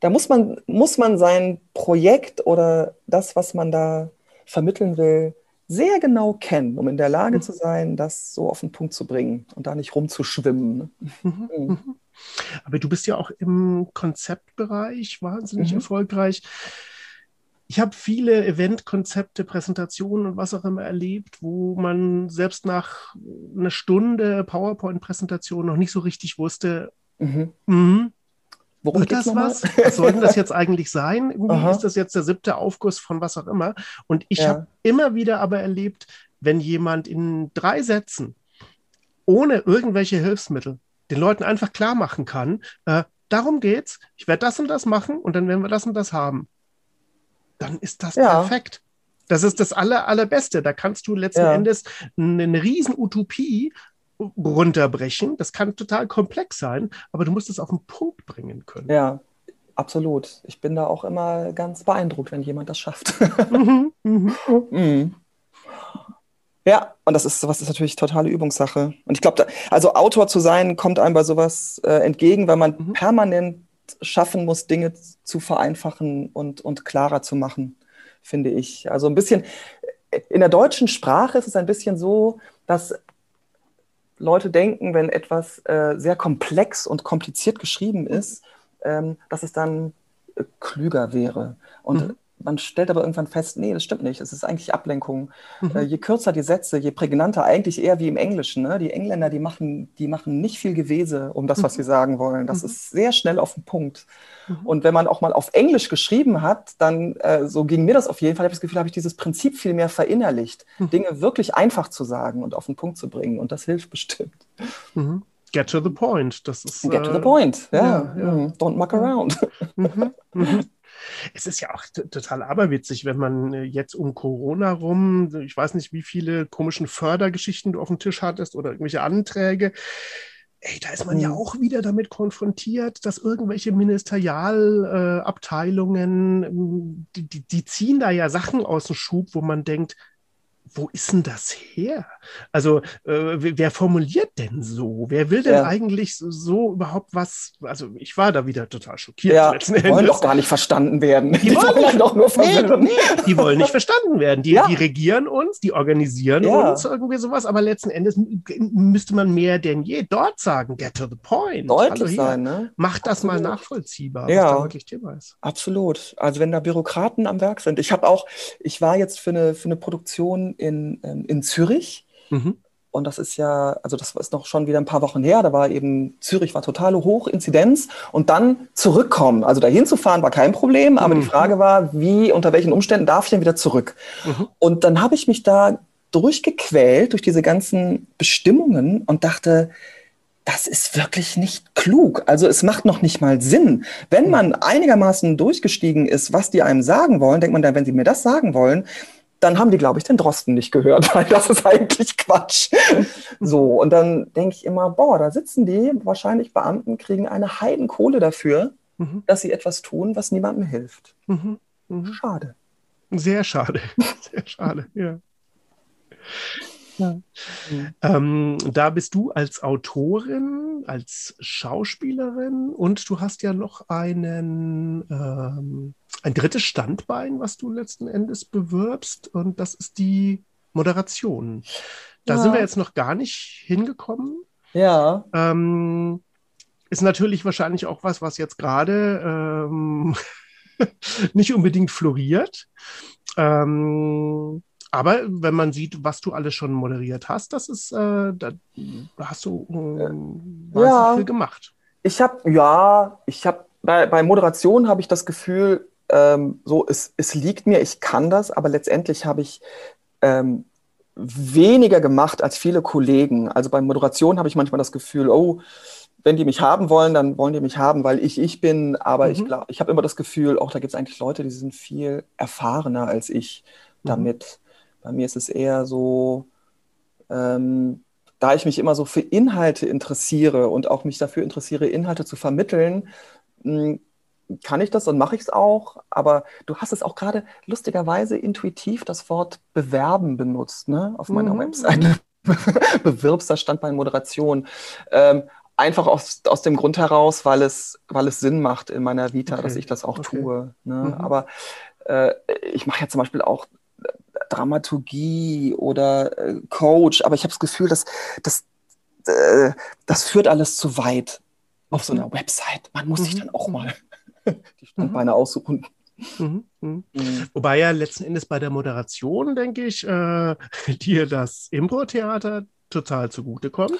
Da muss man, muss man sein Projekt oder das, was man da vermitteln will, sehr genau kennen, um in der Lage mhm. zu sein, das so auf den Punkt zu bringen und da nicht rumzuschwimmen. Ne? Mhm. Mhm. Aber du bist ja auch im Konzeptbereich wahnsinnig mhm. erfolgreich. Ich habe viele Eventkonzepte, Präsentationen und was auch immer erlebt, wo man selbst nach einer Stunde PowerPoint-Präsentation noch nicht so richtig wusste, mhm. Worum Wird das was? Was soll denn das jetzt eigentlich sein? Irgendwie ist das jetzt der siebte Aufguss von was auch immer. Und ich ja. habe immer wieder aber erlebt, wenn jemand in drei Sätzen ohne irgendwelche Hilfsmittel den Leuten einfach klar machen kann, äh, darum geht's, ich werde das und das machen und dann werden wir das und das haben. Dann ist das ja. perfekt. Das ist das aller, allerbeste. Da kannst du letzten ja. Endes eine, eine riesen Utopie runterbrechen. Das kann total komplex sein, aber du musst es auf den Punkt bringen können. Ja, absolut. Ich bin da auch immer ganz beeindruckt, wenn jemand das schafft. Mhm, mhm. mhm. Ja, und das ist sowas ist natürlich totale Übungssache. Und ich glaube, also Autor zu sein, kommt einem bei sowas äh, entgegen, weil man mhm. permanent schaffen muss, Dinge zu vereinfachen und, und klarer zu machen, finde ich. Also ein bisschen, in der deutschen Sprache ist es ein bisschen so, dass Leute denken, wenn etwas äh, sehr komplex und kompliziert geschrieben ist, ähm, dass es dann äh, klüger wäre. Und mhm. Man stellt aber irgendwann fest, nee, das stimmt nicht. Es ist eigentlich Ablenkung. Mhm. Äh, je kürzer die Sätze, je prägnanter, eigentlich eher wie im Englischen. Ne? Die Engländer, die machen, die machen nicht viel Gewese um das, was mhm. sie sagen wollen. Das mhm. ist sehr schnell auf den Punkt. Mhm. Und wenn man auch mal auf Englisch geschrieben hat, dann, äh, so ging mir das auf jeden Fall, habe ich das Gefühl, habe ich dieses Prinzip viel mehr verinnerlicht, mhm. Dinge wirklich einfach zu sagen und auf den Punkt zu bringen. Und das hilft bestimmt. Mhm. Get to the point. Das ist, Get to the äh, point, ja. ja, ja. Mhm. Don't muck around. Mhm. Mhm. Es ist ja auch total aberwitzig, wenn man äh, jetzt um Corona rum, ich weiß nicht, wie viele komischen Fördergeschichten du auf dem Tisch hattest oder irgendwelche Anträge ey, da ist man ja mhm. auch wieder damit konfrontiert, dass irgendwelche Ministerialabteilungen, äh, die, die, die, ziehen da ja Sachen aus dem Schub, wo man denkt, wo ist denn das her? Also, äh, wer formuliert denn so? Wer will denn ja. eigentlich so, so, überhaupt was? Also, ich war da wieder total schockiert. Ja, die wollen doch gar nicht verstanden werden. Die, die wollen, wollen doch nur verwirren. Nee, nee, die wollen nicht verstanden werden. Die, ja. die regieren uns, die organisieren ja. uns, irgendwie sowas. Aber letzten Endes müsste man mehr denn je dort sagen, get to the point. Deutlich sein, ne? Macht das Absolut. mal nachvollziehbar, ja. was da wirklich Thema ist. Absolut. Also, wenn da Bürokraten am Werk sind. Ich habe auch, ich war jetzt für eine, für eine Produktion in, ähm, in Zürich. Mhm. Und das ist ja, also das ist noch schon wieder ein paar Wochen her. Da war eben, Zürich war totale Hochinzidenz. Und dann zurückkommen, also dahin zu fahren, war kein Problem. Aber mhm. die Frage war, wie, unter welchen Umständen darf ich denn wieder zurück? Mhm. Und dann habe ich mich da durchgequält durch diese ganzen Bestimmungen und dachte, das ist wirklich nicht klug. Also es macht noch nicht mal Sinn. Wenn man einigermaßen durchgestiegen ist, was die einem sagen wollen, denkt man dann, wenn sie mir das sagen wollen, dann haben die, glaube ich, den Drosten nicht gehört, weil das ist eigentlich Quatsch. So, und dann denke ich immer, boah, da sitzen die, wahrscheinlich Beamten, kriegen eine Heidenkohle dafür, mhm. dass sie etwas tun, was niemandem hilft. Mhm. Mhm. Schade. Sehr schade. Sehr schade, ja. Ja. Ähm, da bist du als Autorin, als Schauspielerin und du hast ja noch einen, ähm, ein drittes Standbein, was du letzten Endes bewirbst und das ist die Moderation. Da ja. sind wir jetzt noch gar nicht hingekommen. Ja. Ähm, ist natürlich wahrscheinlich auch was, was jetzt gerade ähm, nicht unbedingt floriert. Ähm, aber wenn man sieht, was du alles schon moderiert hast, das ist, äh, da, hast du äh, ja. viel gemacht. Ich habe, ja, ich habe bei, bei Moderation habe ich das Gefühl, ähm, so es, es liegt mir, ich kann das, aber letztendlich habe ich ähm, weniger gemacht als viele Kollegen. Also bei Moderation habe ich manchmal das Gefühl, oh, wenn die mich haben wollen, dann wollen die mich haben, weil ich ich bin. Aber mhm. ich glaube, ich habe immer das Gefühl, auch da gibt es eigentlich Leute, die sind viel erfahrener als ich mhm. Bei mir ist es eher so, ähm, da ich mich immer so für Inhalte interessiere und auch mich dafür interessiere, Inhalte zu vermitteln, hm, kann ich das und mache ich es auch. Aber du hast es auch gerade lustigerweise intuitiv das Wort bewerben benutzt, ne? Auf meiner mhm. Webseite. Bewirbst, da stand bei Moderation. Ähm, einfach aus, aus dem Grund heraus, weil es, weil es Sinn macht in meiner Vita, okay. dass ich das auch okay. tue. Ne? Mhm. Aber äh, ich mache ja zum Beispiel auch Dramaturgie oder äh, Coach, aber ich habe das Gefühl, dass das, äh, das führt alles zu weit auf so einer Website. Man muss mhm. sich dann auch mal die Standbeine mhm. aussuchen. Mhm, mhm. Mhm. Wobei ja letzten Endes bei der Moderation, denke ich, äh, dir das Impro-Theater total zugutekommt,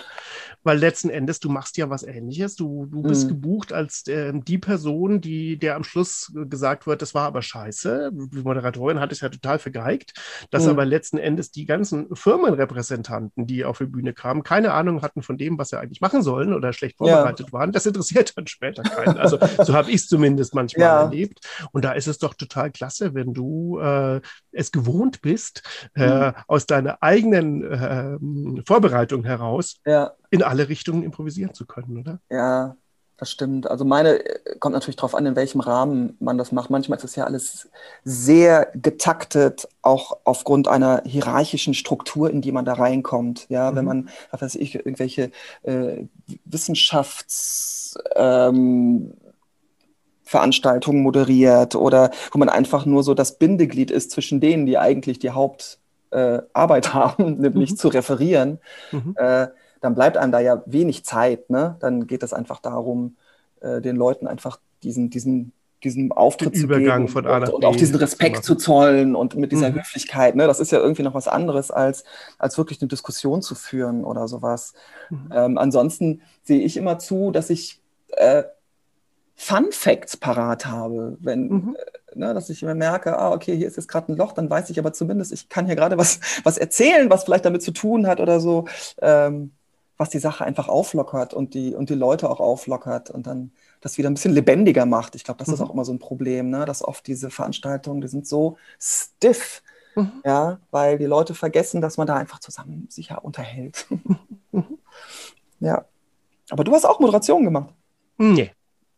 weil letzten Endes du machst ja was Ähnliches. Du, du bist mhm. gebucht als äh, die Person, die der am Schluss gesagt wird, das war aber scheiße. Die Moderatorin hat es ja total vergeigt, dass mhm. aber letzten Endes die ganzen Firmenrepräsentanten, die auf die Bühne kamen, keine Ahnung hatten von dem, was sie eigentlich machen sollen oder schlecht vorbereitet ja. waren. Das interessiert dann später keinen. Also so habe ich es zumindest manchmal ja. erlebt. Und da ist es doch total klasse, wenn du äh, es gewohnt bist, äh, mhm. aus deiner eigenen äh, Vorbereitung heraus ja. in alle Richtungen improvisieren zu können, oder? Ja, das stimmt. Also meine äh, kommt natürlich darauf an, in welchem Rahmen man das macht. Manchmal ist es ja alles sehr getaktet, auch aufgrund einer hierarchischen Struktur, in die man da reinkommt. Ja, mhm. wenn man, was weiß ich, irgendwelche äh, Wissenschafts ähm, moderiert oder wo man einfach nur so das Bindeglied ist zwischen denen, die eigentlich die Hauptarbeit äh, haben, nämlich mhm. zu referieren, mhm. äh, dann bleibt einem da ja wenig Zeit. Ne? Dann geht es einfach darum, äh, den Leuten einfach diesen, diesen, diesen Auftritt den zu Übergang geben und, und auch diesen Respekt zu zollen und mit dieser mhm. Höflichkeit. Ne? Das ist ja irgendwie noch was anderes, als, als wirklich eine Diskussion zu führen oder sowas. Mhm. Ähm, ansonsten sehe ich immer zu, dass ich äh, Fun Facts parat habe, wenn, mhm. äh, ne, dass ich immer merke, ah, okay, hier ist jetzt gerade ein Loch, dann weiß ich aber zumindest, ich kann hier gerade was, was erzählen, was vielleicht damit zu tun hat oder so, ähm, was die Sache einfach auflockert und die, und die Leute auch auflockert und dann das wieder ein bisschen lebendiger macht. Ich glaube, das mhm. ist auch immer so ein Problem, ne, dass oft diese Veranstaltungen, die sind so stiff, mhm. ja, weil die Leute vergessen, dass man da einfach zusammen sich ja unterhält. Mhm. ja. Aber du hast auch Moderation gemacht. Nee.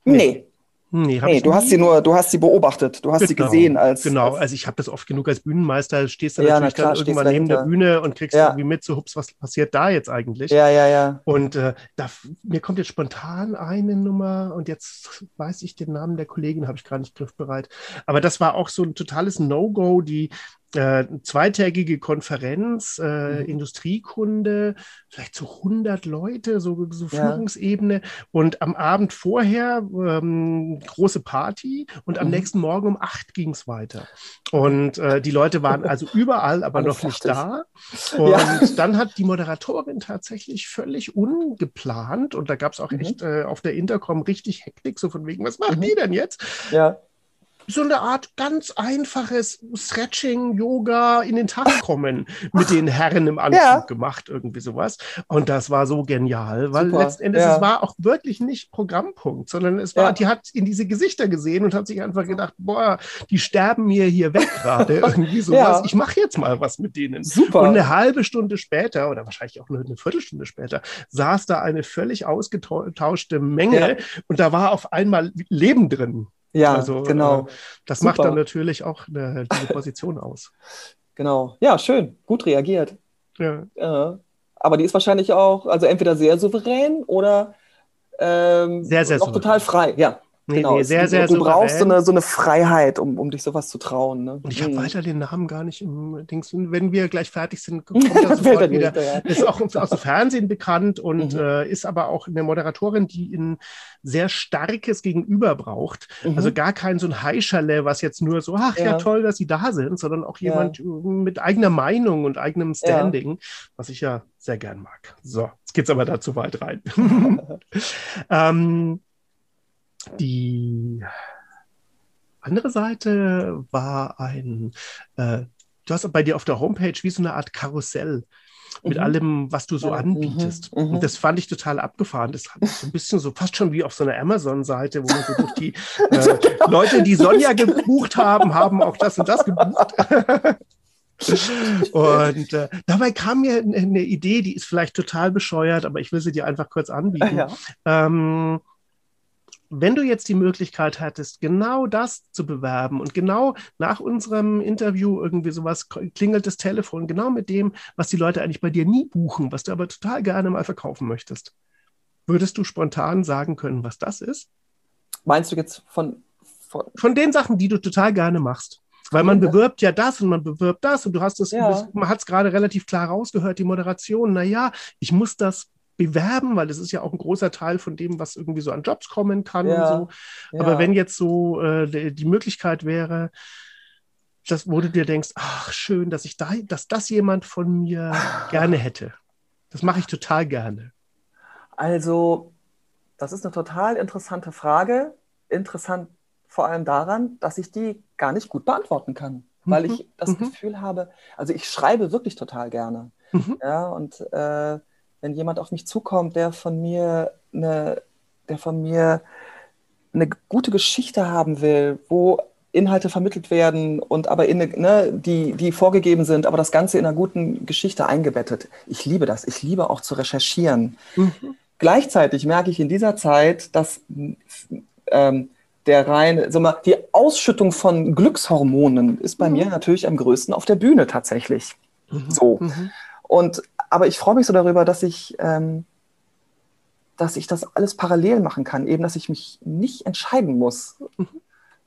Nee. Nee, nee du hast sie nur, du hast sie beobachtet, du hast genau, sie gesehen als. Genau, als also ich habe das oft genug als Bühnenmeister, stehst du ja, natürlich klar, dann irgendwann neben der Bühne und kriegst ja. irgendwie mit, so hups, was passiert da jetzt eigentlich? Ja, ja, ja. Und äh, da, mir kommt jetzt spontan eine Nummer und jetzt weiß ich den Namen der Kollegin, habe ich gar nicht griffbereit. Aber das war auch so ein totales No-Go, die äh, zweitägige Konferenz, äh, mhm. Industriekunde, vielleicht so 100 Leute, so, so ja. Führungsebene. Und am Abend vorher ähm, große Party und am mhm. nächsten Morgen um 8 ging es weiter. Und äh, die Leute waren also überall, aber noch nicht da. Und ja. dann hat die Moderatorin tatsächlich völlig ungeplant, und da gab es auch mhm. echt äh, auf der Intercom richtig Hektik, so von wegen, was macht mhm. die denn jetzt? Ja so eine Art ganz einfaches Stretching, Yoga in den Tag kommen mit den Herren im Anzug ja. gemacht, irgendwie sowas. Und das war so genial, weil Super. letzten Endes ja. es war auch wirklich nicht Programmpunkt, sondern es war, ja. die hat in diese Gesichter gesehen und hat sich einfach gedacht, boah, die sterben mir hier weg gerade, irgendwie sowas. Ich mache jetzt mal was mit denen. Super. Und eine halbe Stunde später oder wahrscheinlich auch nur eine Viertelstunde später saß da eine völlig ausgetauschte Menge und da war auf einmal Leben drin. Ja, also, genau. Äh, das Super. macht dann natürlich auch eine, diese Position aus. Genau. Ja, schön. Gut reagiert. Ja. ja. Aber die ist wahrscheinlich auch, also entweder sehr souverän oder ähm, sehr, sehr auch total frei. Ja. Nee, genau. nee, sehr, sehr Du brauchst so eine, so eine Freiheit, um, um dich sowas zu trauen. Ne? Und ich habe mhm. weiter den Namen gar nicht im Dings. Wenn wir gleich fertig sind, kommt das sofort wieder. Nicht, ja. Ist auch aus dem Fernsehen bekannt und mhm. äh, ist aber auch eine Moderatorin, die ein sehr starkes Gegenüber braucht. Mhm. Also gar kein so ein Heischerle, was jetzt nur so, ach ja. ja. toll, dass sie da sind, sondern auch jemand ja. mit eigener Meinung und eigenem Standing, was ich ja sehr gern mag. So, jetzt geht's aber da zu weit rein. ähm, die andere Seite war ein, äh, du hast bei dir auf der Homepage wie so eine Art Karussell mit mhm. allem, was du so anbietest. Mhm, mhm, und das fand ich total abgefahren. Das hat so ein bisschen so fast schon wie auf so einer Amazon-Seite, wo man so durch die äh, Leute, die Sonja gebucht haben, haben auch das und das gebucht. und äh, dabei kam mir eine Idee, die ist vielleicht total bescheuert, aber ich will sie dir einfach kurz anbieten. Ja. Ähm, wenn du jetzt die Möglichkeit hättest, genau das zu bewerben und genau nach unserem Interview irgendwie sowas klingelt das Telefon, genau mit dem, was die Leute eigentlich bei dir nie buchen, was du aber total gerne mal verkaufen möchtest, würdest du spontan sagen können, was das ist? Meinst du jetzt von, von, von den Sachen, die du total gerne machst? Weil man bewirbt ja das und man bewirbt das und du hast es, ja. man hat es gerade relativ klar rausgehört, die Moderation, naja, ich muss das bewerben, weil das ist ja auch ein großer Teil von dem, was irgendwie so an Jobs kommen kann ja, und so. Aber ja. wenn jetzt so äh, die Möglichkeit wäre, dass, wo du dir denkst, ach schön, dass ich da, dass das jemand von mir gerne hätte. Das mache ich total gerne. Also, das ist eine total interessante Frage. Interessant vor allem daran, dass ich die gar nicht gut beantworten kann, weil mhm. ich das mhm. Gefühl habe, also ich schreibe wirklich total gerne. Mhm. Ja, und äh, wenn jemand auf mich zukommt, der von mir eine, der von mir eine gute Geschichte haben will, wo Inhalte vermittelt werden und aber in ne, die, die vorgegeben sind, aber das Ganze in einer guten Geschichte eingebettet. Ich liebe das. Ich liebe auch zu recherchieren. Mhm. Gleichzeitig merke ich in dieser Zeit, dass ähm, der rein, sag mal, die Ausschüttung von Glückshormonen ist bei mhm. mir natürlich am größten auf der Bühne tatsächlich. Mhm. So. Und aber ich freue mich so darüber, dass ich, ähm, dass ich das alles parallel machen kann, eben, dass ich mich nicht entscheiden muss. Mhm.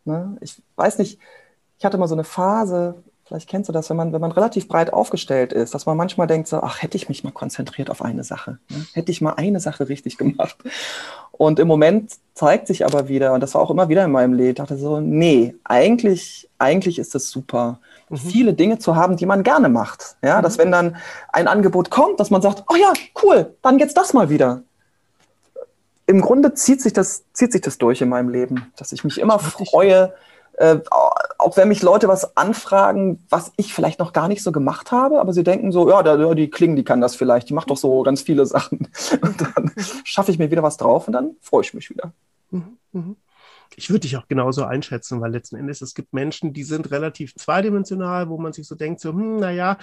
Ne? Ich weiß nicht, ich hatte mal so eine Phase, vielleicht kennst du das, wenn man, wenn man relativ breit aufgestellt ist, dass man manchmal denkt so, ach, hätte ich mich mal konzentriert auf eine Sache, ne? hätte ich mal eine Sache richtig gemacht. Und im Moment zeigt sich aber wieder, und das war auch immer wieder in meinem Leben, dachte so, nee, eigentlich, eigentlich ist das super mhm. viele Dinge zu haben, die man gerne macht. Ja, mhm. dass wenn dann ein Angebot kommt, dass man sagt, oh ja, cool, dann jetzt das mal wieder. Im Grunde zieht sich das, zieht sich das durch in meinem Leben, dass ich mich immer freue, äh, auch wenn mich Leute was anfragen, was ich vielleicht noch gar nicht so gemacht habe, aber sie denken so, ja, da, die Kling, die kann das vielleicht, die macht doch so ganz viele Sachen. Und dann schaffe ich mir wieder was drauf und dann freue ich mich wieder. Mhm. Ich würde dich auch genauso einschätzen, weil letzten Endes es gibt Menschen, die sind relativ zweidimensional, wo man sich so denkt, so, hm, naja,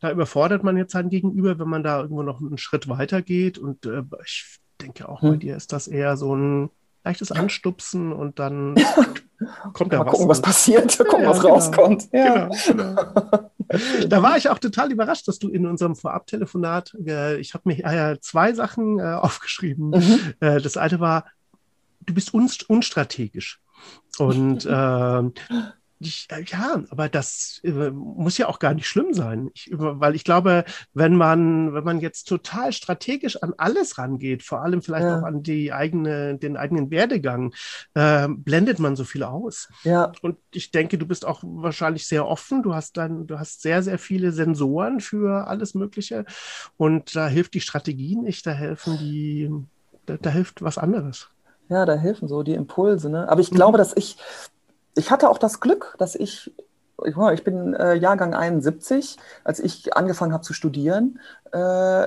da überfordert man jetzt sein Gegenüber, wenn man da irgendwo noch einen Schritt weiter geht. Und äh, ich denke auch hm. bei dir ist das eher so ein leichtes Anstupsen und dann kommt da Mal was. gucken, was passiert, gucken, ja, was genau. rauskommt. Ja. Genau, genau. da war ich auch total überrascht, dass du in unserem Vorabtelefonat, äh, ich habe mir äh, zwei Sachen äh, aufgeschrieben. Mhm. Äh, das eine war, du bist unstrategisch. Und äh, ich, ja, aber das äh, muss ja auch gar nicht schlimm sein. Ich, weil ich glaube, wenn man, wenn man jetzt total strategisch an alles rangeht, vor allem vielleicht ja. auch an die eigene, den eigenen Werdegang, äh, blendet man so viel aus. Ja. Und ich denke, du bist auch wahrscheinlich sehr offen. Du hast dann, du hast sehr, sehr viele Sensoren für alles Mögliche. Und da hilft die Strategie nicht, da helfen die, da, da hilft was anderes. Ja, da helfen so die Impulse. Ne? Aber ich glaube, mhm. dass ich ich hatte auch das Glück, dass ich, ich bin äh, Jahrgang 71, als ich angefangen habe zu studieren, äh,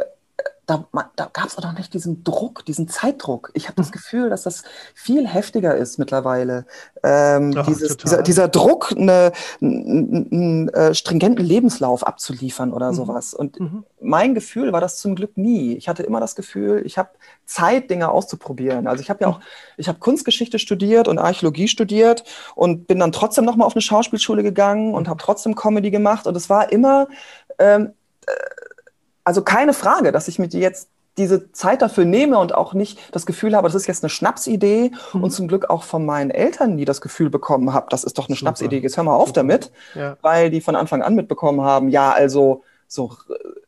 da, da gab es auch noch nicht diesen Druck, diesen Zeitdruck. Ich habe das mhm. Gefühl, dass das viel heftiger ist mittlerweile. Ähm, Ach, dieses, dieser, dieser, Druck, eine, einen äh, stringenten Lebenslauf abzuliefern oder mhm. sowas. Und mhm. mein Gefühl war das zum Glück nie. Ich hatte immer das Gefühl, ich habe Zeit, Dinge auszuprobieren. Also ich habe ja auch, ich habe Kunstgeschichte studiert und Archäologie studiert und bin dann trotzdem nochmal auf eine Schauspielschule gegangen und habe trotzdem Comedy gemacht. Und es war immer ähm, äh, also keine Frage, dass ich mir jetzt diese Zeit dafür nehme und auch nicht das Gefühl habe, das ist jetzt eine Schnapsidee mhm. und zum Glück auch von meinen Eltern nie das Gefühl bekommen habe, das ist doch eine Super. Schnapsidee, jetzt hör mal auf Super. damit, ja. weil die von Anfang an mitbekommen haben, ja, also so,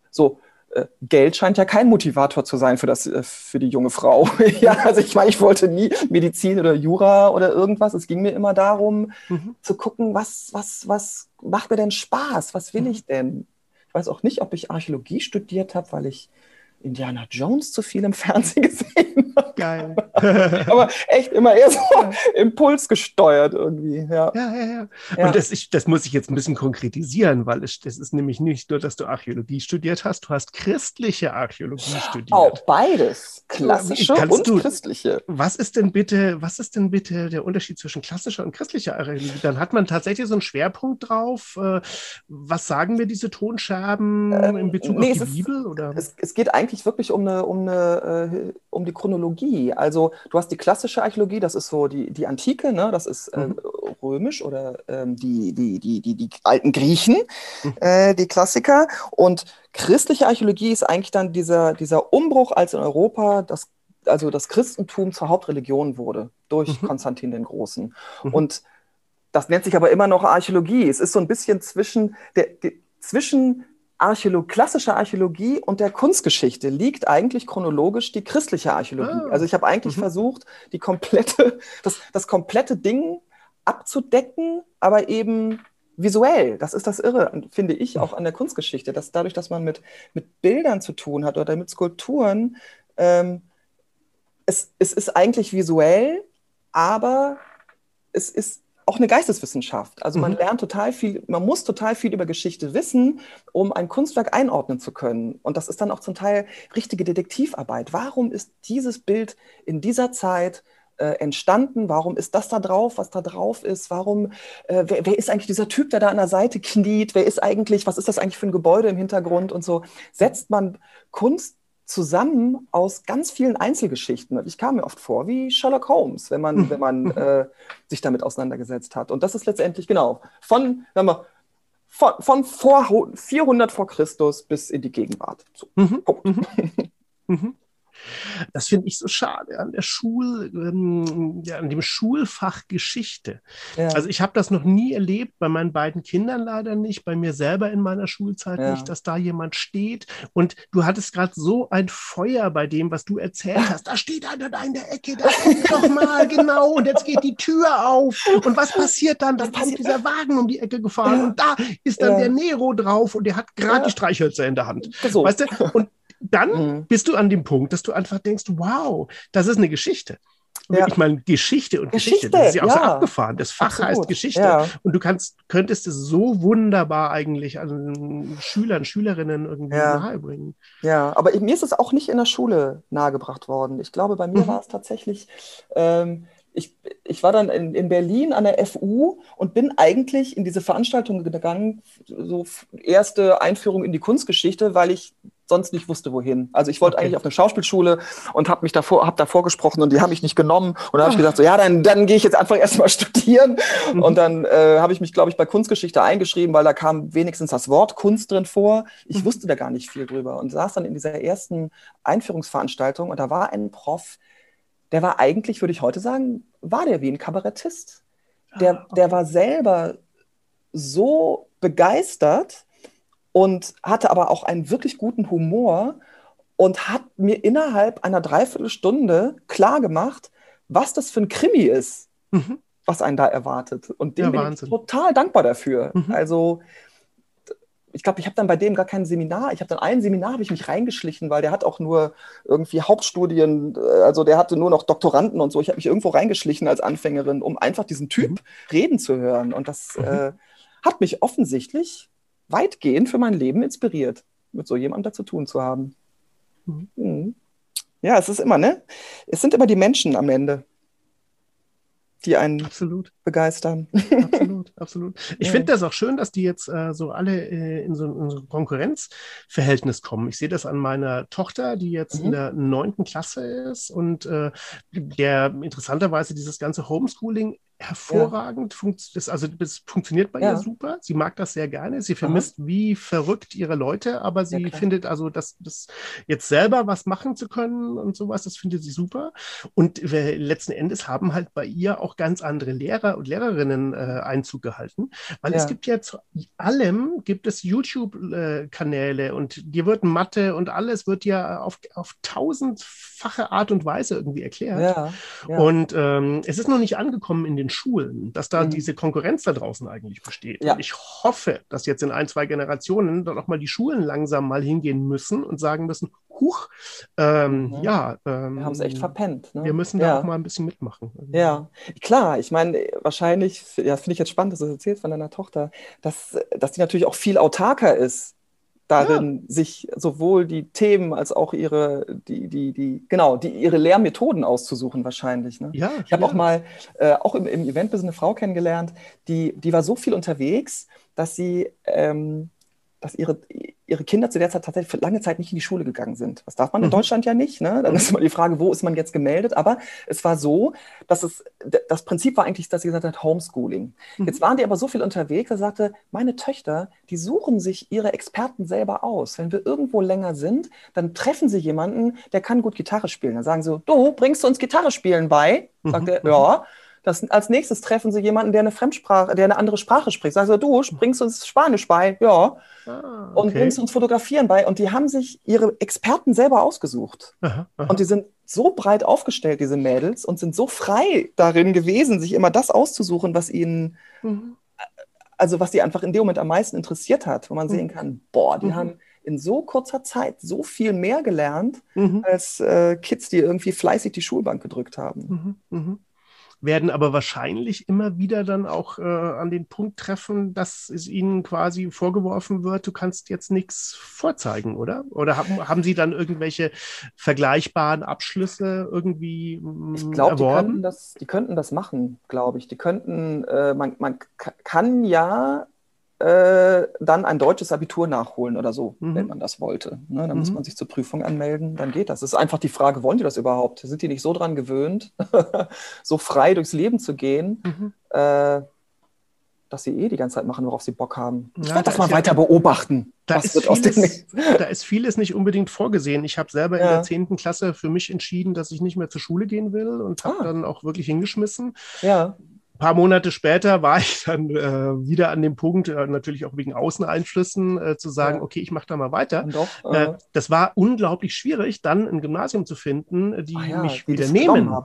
so äh, Geld scheint ja kein Motivator zu sein für, das, äh, für die junge Frau. ja, also ich meine, ich wollte nie Medizin oder Jura oder irgendwas. Es ging mir immer darum, mhm. zu gucken, was, was, was macht mir denn Spaß? Was will mhm. ich denn? Weiß auch nicht, ob ich Archäologie studiert habe, weil ich Indiana Jones zu viel im Fernsehen gesehen habe. Geil. Aber echt immer eher so impulsgesteuert irgendwie. Ja, ja, ja. ja. ja. Und das, ich, das muss ich jetzt ein bisschen konkretisieren, weil es das ist nämlich nicht nur, dass du Archäologie studiert hast, du hast christliche Archäologie studiert. Auch beides. Klassische und du, christliche. Was ist denn bitte, was ist denn bitte der Unterschied zwischen klassischer und christlicher Archäologie? Dann hat man tatsächlich so einen Schwerpunkt drauf. Äh, was sagen mir diese Tonscherben ähm, in Bezug nee, auf die Bibel? Oder? Es, es geht eigentlich wirklich um eine, um eine, äh, um die Chronologie. Also du hast die klassische Archäologie, das ist so die, die Antike, ne? das ist äh, mhm. römisch oder ähm, die, die, die, die, die alten Griechen, mhm. äh, die Klassiker. Und christliche Archäologie ist eigentlich dann dieser, dieser Umbruch, als in Europa das, also das Christentum zur Hauptreligion wurde durch mhm. Konstantin den Großen. Mhm. Und das nennt sich aber immer noch Archäologie. Es ist so ein bisschen zwischen, der, die, zwischen Archäolog klassische Archäologie und der Kunstgeschichte liegt eigentlich chronologisch die christliche Archäologie. Ah. Also ich habe eigentlich mhm. versucht, die komplette, das, das komplette Ding abzudecken, aber eben visuell. Das ist das Irre, finde ich, auch an der Kunstgeschichte, dass dadurch, dass man mit, mit Bildern zu tun hat oder mit Skulpturen, ähm, es, es ist eigentlich visuell, aber es ist auch eine Geisteswissenschaft. Also man mhm. lernt total viel, man muss total viel über Geschichte wissen, um ein Kunstwerk einordnen zu können. Und das ist dann auch zum Teil richtige Detektivarbeit. Warum ist dieses Bild in dieser Zeit äh, entstanden? Warum ist das da drauf, was da drauf ist? Warum, äh, wer, wer, ist eigentlich dieser Typ, der da an der Seite kniet? Wer ist eigentlich, was ist das eigentlich für ein Gebäude im Hintergrund und so? Setzt man Kunst zusammen aus ganz vielen Einzelgeschichten. Und ich kam mir oft vor wie Sherlock Holmes, wenn man, wenn man äh, sich damit auseinandergesetzt hat. Und das ist letztendlich genau von, wenn man von, von vor 400 vor Christus bis in die Gegenwart. So, mhm. mhm. mhm. Das finde ich so schade an der Schul, ähm, ja, an dem Schulfach Geschichte. Ja. Also ich habe das noch nie erlebt, bei meinen beiden Kindern leider nicht, bei mir selber in meiner Schulzeit ja. nicht, dass da jemand steht. Und du hattest gerade so ein Feuer bei dem, was du erzählt hast. Da steht einer da in der Ecke, da doch mal, genau. Und jetzt geht die Tür auf. Und was passiert dann? Dann kommt dieser Wagen um die Ecke gefahren und da ist dann der Nero drauf und der hat gerade die Streichhölzer in der Hand. So. Weißt du? Und dann mhm. bist du an dem Punkt, dass du einfach denkst, wow, das ist eine Geschichte. Ja. Ich meine, Geschichte und Geschichte, Geschichte, das ist ja auch ja. so abgefahren. Das Fach Absolut. heißt Geschichte. Ja. Und du kannst, könntest es so wunderbar eigentlich an Schülern, Schülerinnen irgendwie nahebringen. Ja, aber mir ist es auch nicht in der Schule nahegebracht worden. Ich glaube, bei mir mhm. war es tatsächlich, ähm, ich, ich war dann in, in, Berlin an der FU und bin eigentlich in diese Veranstaltung gegangen, so erste Einführung in die Kunstgeschichte, weil ich sonst nicht wusste, wohin. Also ich wollte okay. eigentlich auf eine Schauspielschule und habe mich davor, hab davor gesprochen und die haben mich nicht genommen. Und da habe ich gesagt, so ja, dann, dann gehe ich jetzt einfach erstmal studieren. Mhm. Und dann äh, habe ich mich, glaube ich, bei Kunstgeschichte eingeschrieben, weil da kam wenigstens das Wort Kunst drin vor. Ich mhm. wusste da gar nicht viel drüber und saß dann in dieser ersten Einführungsveranstaltung und da war ein Prof, der war eigentlich, würde ich heute sagen, war der wie ein Kabarettist. Der, ah, der war selber so begeistert und hatte aber auch einen wirklich guten Humor und hat mir innerhalb einer Dreiviertelstunde klar gemacht, was das für ein Krimi ist, mhm. was einen da erwartet. Und dem ja, bin Wahnsinn. ich total dankbar dafür. Mhm. Also ich glaube, ich habe dann bei dem gar kein Seminar. Ich habe dann ein Seminar, habe ich mich reingeschlichen, weil der hat auch nur irgendwie Hauptstudien, äh, also der hatte nur noch Doktoranden und so. Ich habe mich irgendwo reingeschlichen als Anfängerin, um einfach diesen Typ mhm. reden zu hören. Und das mhm. äh, hat mich offensichtlich weitgehend für mein Leben inspiriert, mit so jemandem da zu tun zu haben. Mhm. mhm. Ja, es ist immer, ne? Es sind immer die Menschen am Ende, die einen absolut. begeistern. Absolut, absolut. Ich ja. finde das auch schön, dass die jetzt äh, so alle äh, in, so, in, so, ein Konkurrenzverhältnis kommen. Ich sehe das an meiner Tochter, die jetzt mhm. in der neunten Klasse ist und äh, der interessanterweise dieses ganze Homeschooling hervorragend. Ja. Funkt, das, also das funktioniert bei ja. ihr super. Sie mag das sehr gerne. Sie vermisst Aha. wie verrückt ihre Leute, aber sie ja, findet also, dass das jetzt selber was machen zu können und sowas, das findet sie super. Und letzten Endes haben halt bei ihr auch ganz andere Lehrer und Lehrerinnen äh, Einzug gehalten, weil es gibt ja zu allem gibt es YouTube-Kanäle äh, und dir wird Mathe und alles wird ja auf, auf tausendfache Art und Weise irgendwie erklärt. Und ähm, es ist noch nicht angekommen in den den Schulen, dass da mhm. diese Konkurrenz da draußen eigentlich besteht. Ja. Ich hoffe, dass jetzt in ein, zwei Generationen dann auch mal die Schulen langsam mal hingehen müssen und sagen müssen, huch, ähm, mhm. ja. Ähm, wir haben es echt verpennt. Ne? Wir müssen da ja. auch mal ein bisschen mitmachen. Ja, klar. Ich meine, wahrscheinlich, ja, finde ich jetzt spannend, dass du das erzählst von deiner Tochter, dass, dass die natürlich auch viel autarker ist darin, ja. sich sowohl die Themen als auch ihre, die, die, die, genau, die, ihre Lehrmethoden auszusuchen wahrscheinlich. Ne? Ja, ich habe ja. auch mal, äh, auch im, im Event-Business eine Frau kennengelernt, die, die war so viel unterwegs, dass sie ähm, dass ihre, ihre Kinder zu der Zeit tatsächlich für lange Zeit nicht in die Schule gegangen sind. Das darf man in mhm. Deutschland ja nicht. Ne? Dann ist immer die Frage, wo ist man jetzt gemeldet? Aber es war so, dass es, das Prinzip war eigentlich, dass sie gesagt hat, Homeschooling. Mhm. Jetzt waren die aber so viel unterwegs, er sagte, meine Töchter, die suchen sich ihre Experten selber aus. Wenn wir irgendwo länger sind, dann treffen sie jemanden, der kann gut Gitarre spielen. Dann sagen sie, du, bringst du uns Gitarre spielen bei? Sagt mhm. er, ja. Das, als nächstes treffen sie jemanden, der eine Fremdsprache, der eine andere Sprache spricht. Sagst du, du bringst uns Spanisch bei, ja. Ah, okay. Und bringst uns Fotografieren bei. Und die haben sich ihre Experten selber ausgesucht. Aha, aha. Und die sind so breit aufgestellt, diese Mädels, und sind so frei darin gewesen, sich immer das auszusuchen, was ihnen, mhm. also was sie einfach in dem Moment am meisten interessiert hat, wo man mhm. sehen kann, boah, die mhm. haben in so kurzer Zeit so viel mehr gelernt mhm. als äh, Kids, die irgendwie fleißig die Schulbank gedrückt haben. Mhm. Mhm werden aber wahrscheinlich immer wieder dann auch äh, an den Punkt treffen, dass es ihnen quasi vorgeworfen wird, du kannst jetzt nichts vorzeigen, oder? Oder haben, haben sie dann irgendwelche vergleichbaren Abschlüsse irgendwie mh, ich glaub, erworben? Die könnten, das, die könnten das machen, glaube ich. Die könnten, äh, man, man kann ja äh, dann ein deutsches Abitur nachholen oder so, mhm. wenn man das wollte. Ne, dann mhm. muss man sich zur Prüfung anmelden, dann geht das. Es ist einfach die Frage, wollen die das überhaupt? Sind die nicht so dran gewöhnt, so frei durchs Leben zu gehen, mhm. äh, dass sie eh die ganze Zeit machen, worauf sie Bock haben? Ich ja, werde das mal weiter ja, beobachten. Da ist, vieles, da ist, vieles, nicht unbedingt vorgesehen. Ich habe selber ja. in der 10. Klasse für mich entschieden, dass ich nicht mehr zur Schule gehen will und habe ah. dann auch wirklich hingeschmissen. Ja ein paar Monate später war ich dann äh, wieder an dem Punkt, äh, natürlich auch wegen Außeneinflüssen, äh, zu sagen, ja. okay, ich mache da mal weiter. Doch, äh, äh, das war unglaublich schwierig, dann ein Gymnasium zu finden, die ja, mich die wieder nehmen,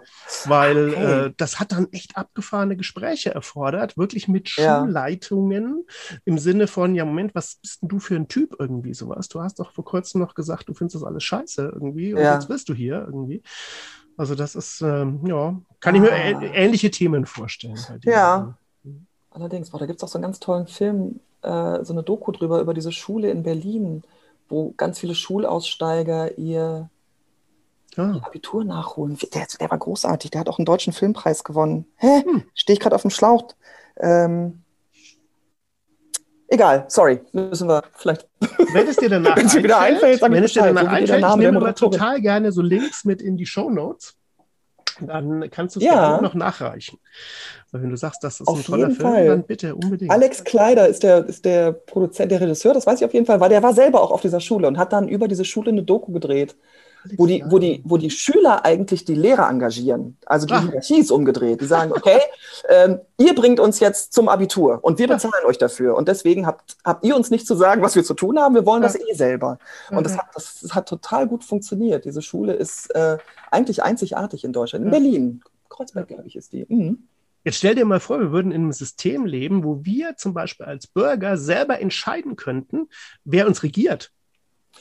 weil okay. Äh, das hat dann echt abgefahrene Gespräche erfordert, wirklich mit Schulleitungen im Sinne von, ja Moment, was bist denn du für ein Typ irgendwie sowas? Du hast doch vor kurzem noch gesagt, du findest das alles scheiße irgendwie und jetzt bist du hier irgendwie. Also das ist, ähm, ja, kann ich mir ah. ähnliche Themen vorstellen. Ja, allerdings, da gibt es auch so einen ganz tollen Film, äh, so eine Doku drüber, über diese Schule in Berlin, wo ganz viele Schulaussteiger ihr, ah. ihr Abitur nachholen. Der, der, war großartig, der hat auch einen deutschen Filmpreis gewonnen. Hä? Hm. Stehe ich gerade auf dem Schlauch. Ähm, Egal, sorry, müssen wir vielleicht. Wenn es dir danach dir wieder einfällt, wenn ich es dir danach so einfällt, ich nehme aber Moderatorin. total gerne so Links mit in die Show Notes. Dann kannst du es Ja. noch nachreichen. Weil wenn du sagst, das ist Auf ein toller Film, Fall. dann bitte unbedingt. Alex Kleider ist der, ist der Produzent, der Regisseur, das weiß ich auf jeden Fall, weil der war selber auch auf dieser Schule und hat dann über diese Schule eine Doku gedreht, wo die, wo die, wo die Schüler eigentlich die Lehrer engagieren. Also die. Hierarchie ist umgedreht. Die sagen, okay, ähm, ihr bringt uns jetzt zum Abitur und wir Ja. bezahlen euch dafür. Und deswegen habt, habt ihr uns nicht zu sagen, was wir zu tun haben, wir wollen das eh selber. Und das Mhm. hat, das, das hat total gut funktioniert. Diese Schule ist äh, eigentlich einzigartig in Deutschland. In Ja. Berlin. Kreuzberg, glaube ich, ist die. Mhm. Jetzt stell dir mal vor, wir würden in einem System leben, wo wir zum Beispiel als Bürger selber entscheiden könnten, wer uns regiert.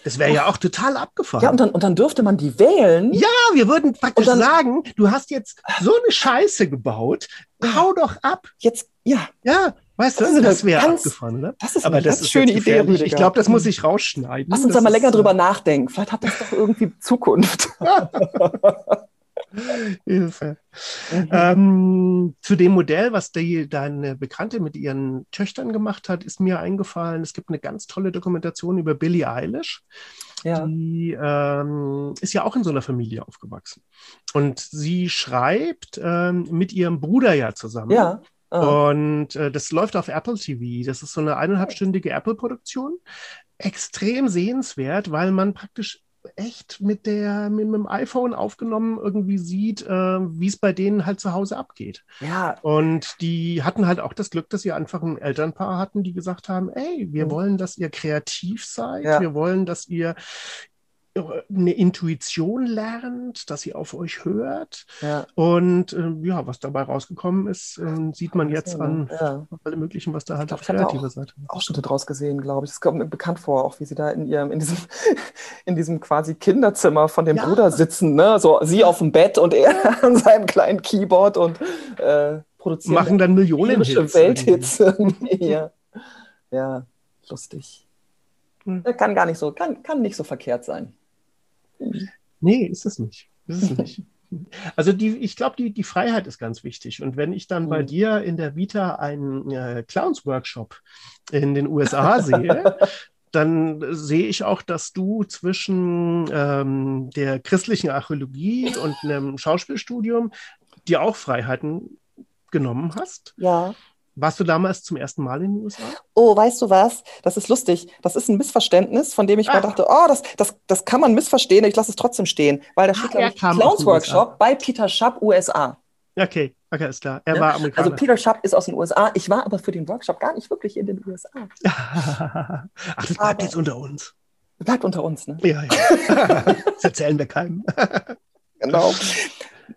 Das wäre ja auch total abgefahren. Ja, und dann, und dann dürfte man die wählen. Ja, wir würden praktisch dann- sagen, du hast jetzt so eine Scheiße gebaut, hau doch ab. Jetzt, ja, Ja, weißt du, Das ist das, wäre abgefahren, oder? das ist Aber eine das ist schöne Idee. Rüdiger. Ich glaube, das muss ich rausschneiden. Lass uns da mal ist, länger äh, drüber nachdenken. Vielleicht hat das doch irgendwie Zukunft. Hilfe. Mhm. Ähm, zu dem Modell, was die, deine Bekannte mit ihren Töchtern gemacht hat, ist mir eingefallen, es gibt eine ganz tolle Dokumentation über Billie Eilish. Ja. Die ähm, ist ja auch in so einer Familie aufgewachsen. Und sie schreibt ähm, mit ihrem Bruder ja zusammen. Ja. Ah. Und äh, das läuft auf Apple TV. Das ist so eine eineinhalbstündige Apple-Produktion. Extrem sehenswert, weil man praktisch echt mit, der, mit, mit dem iPhone aufgenommen irgendwie sieht, äh, wie es bei denen halt zu Hause abgeht. Ja. Und die hatten halt auch das Glück, dass sie einfach ein Elternpaar hatten, die gesagt haben, ey, wir Mhm. wollen, dass ihr kreativ seid, Ja. wir wollen, dass ihr eine Intuition lernt, dass sie auf euch hört. Ja. Und ähm, ja, was dabei rausgekommen ist, ähm, sieht man jetzt an Ja. alle möglichen, was da halt auf kreativer Seite ist. Ausschnitte draus gesehen, glaube ich. Das kommt mir bekannt vor, auch wie sie da in ihrem, in diesem, in diesem quasi Kinderzimmer von dem. Bruder sitzen, ne? So sie auf dem Bett und er an seinem kleinen Keyboard und äh, produzieren Machen dann Millionen lyrische Welthits. ja. ja, lustig. Hm. Äh, Kann gar nicht so, kann, kann nicht so verkehrt sein. Nee, ist es nicht. Ist es nicht. Also die, ich glaube, die, die Freiheit ist ganz wichtig. Und wenn ich dann bei Mhm. dir in der Vita einen äh, Clowns-Workshop in den USA sehe, dann sehe ich auch, dass du zwischen ähm, der christlichen Archäologie und einem Schauspielstudium dir auch Freiheiten genommen hast. Ja. Warst du damals zum ersten Mal in den USA? Oh, weißt du was? Das ist lustig. Das ist ein Missverständnis, von dem ich Ah. mal dachte, oh, das, das, das kann man missverstehen. Ich lasse es trotzdem stehen, weil da Ah, steht, glaube ich, Clowns Workshop bei Peter Schapp, USA. Okay, okay, ist klar. Er Ja, war Amerikaner. Also Peter Schapp ist aus den USA. Ich war aber für den Workshop gar nicht wirklich in den USA. Ach, das bleibt Aber- jetzt unter uns. Bleibt unter uns, ne? Ja, ja. das erzählen wir keinem. Genau.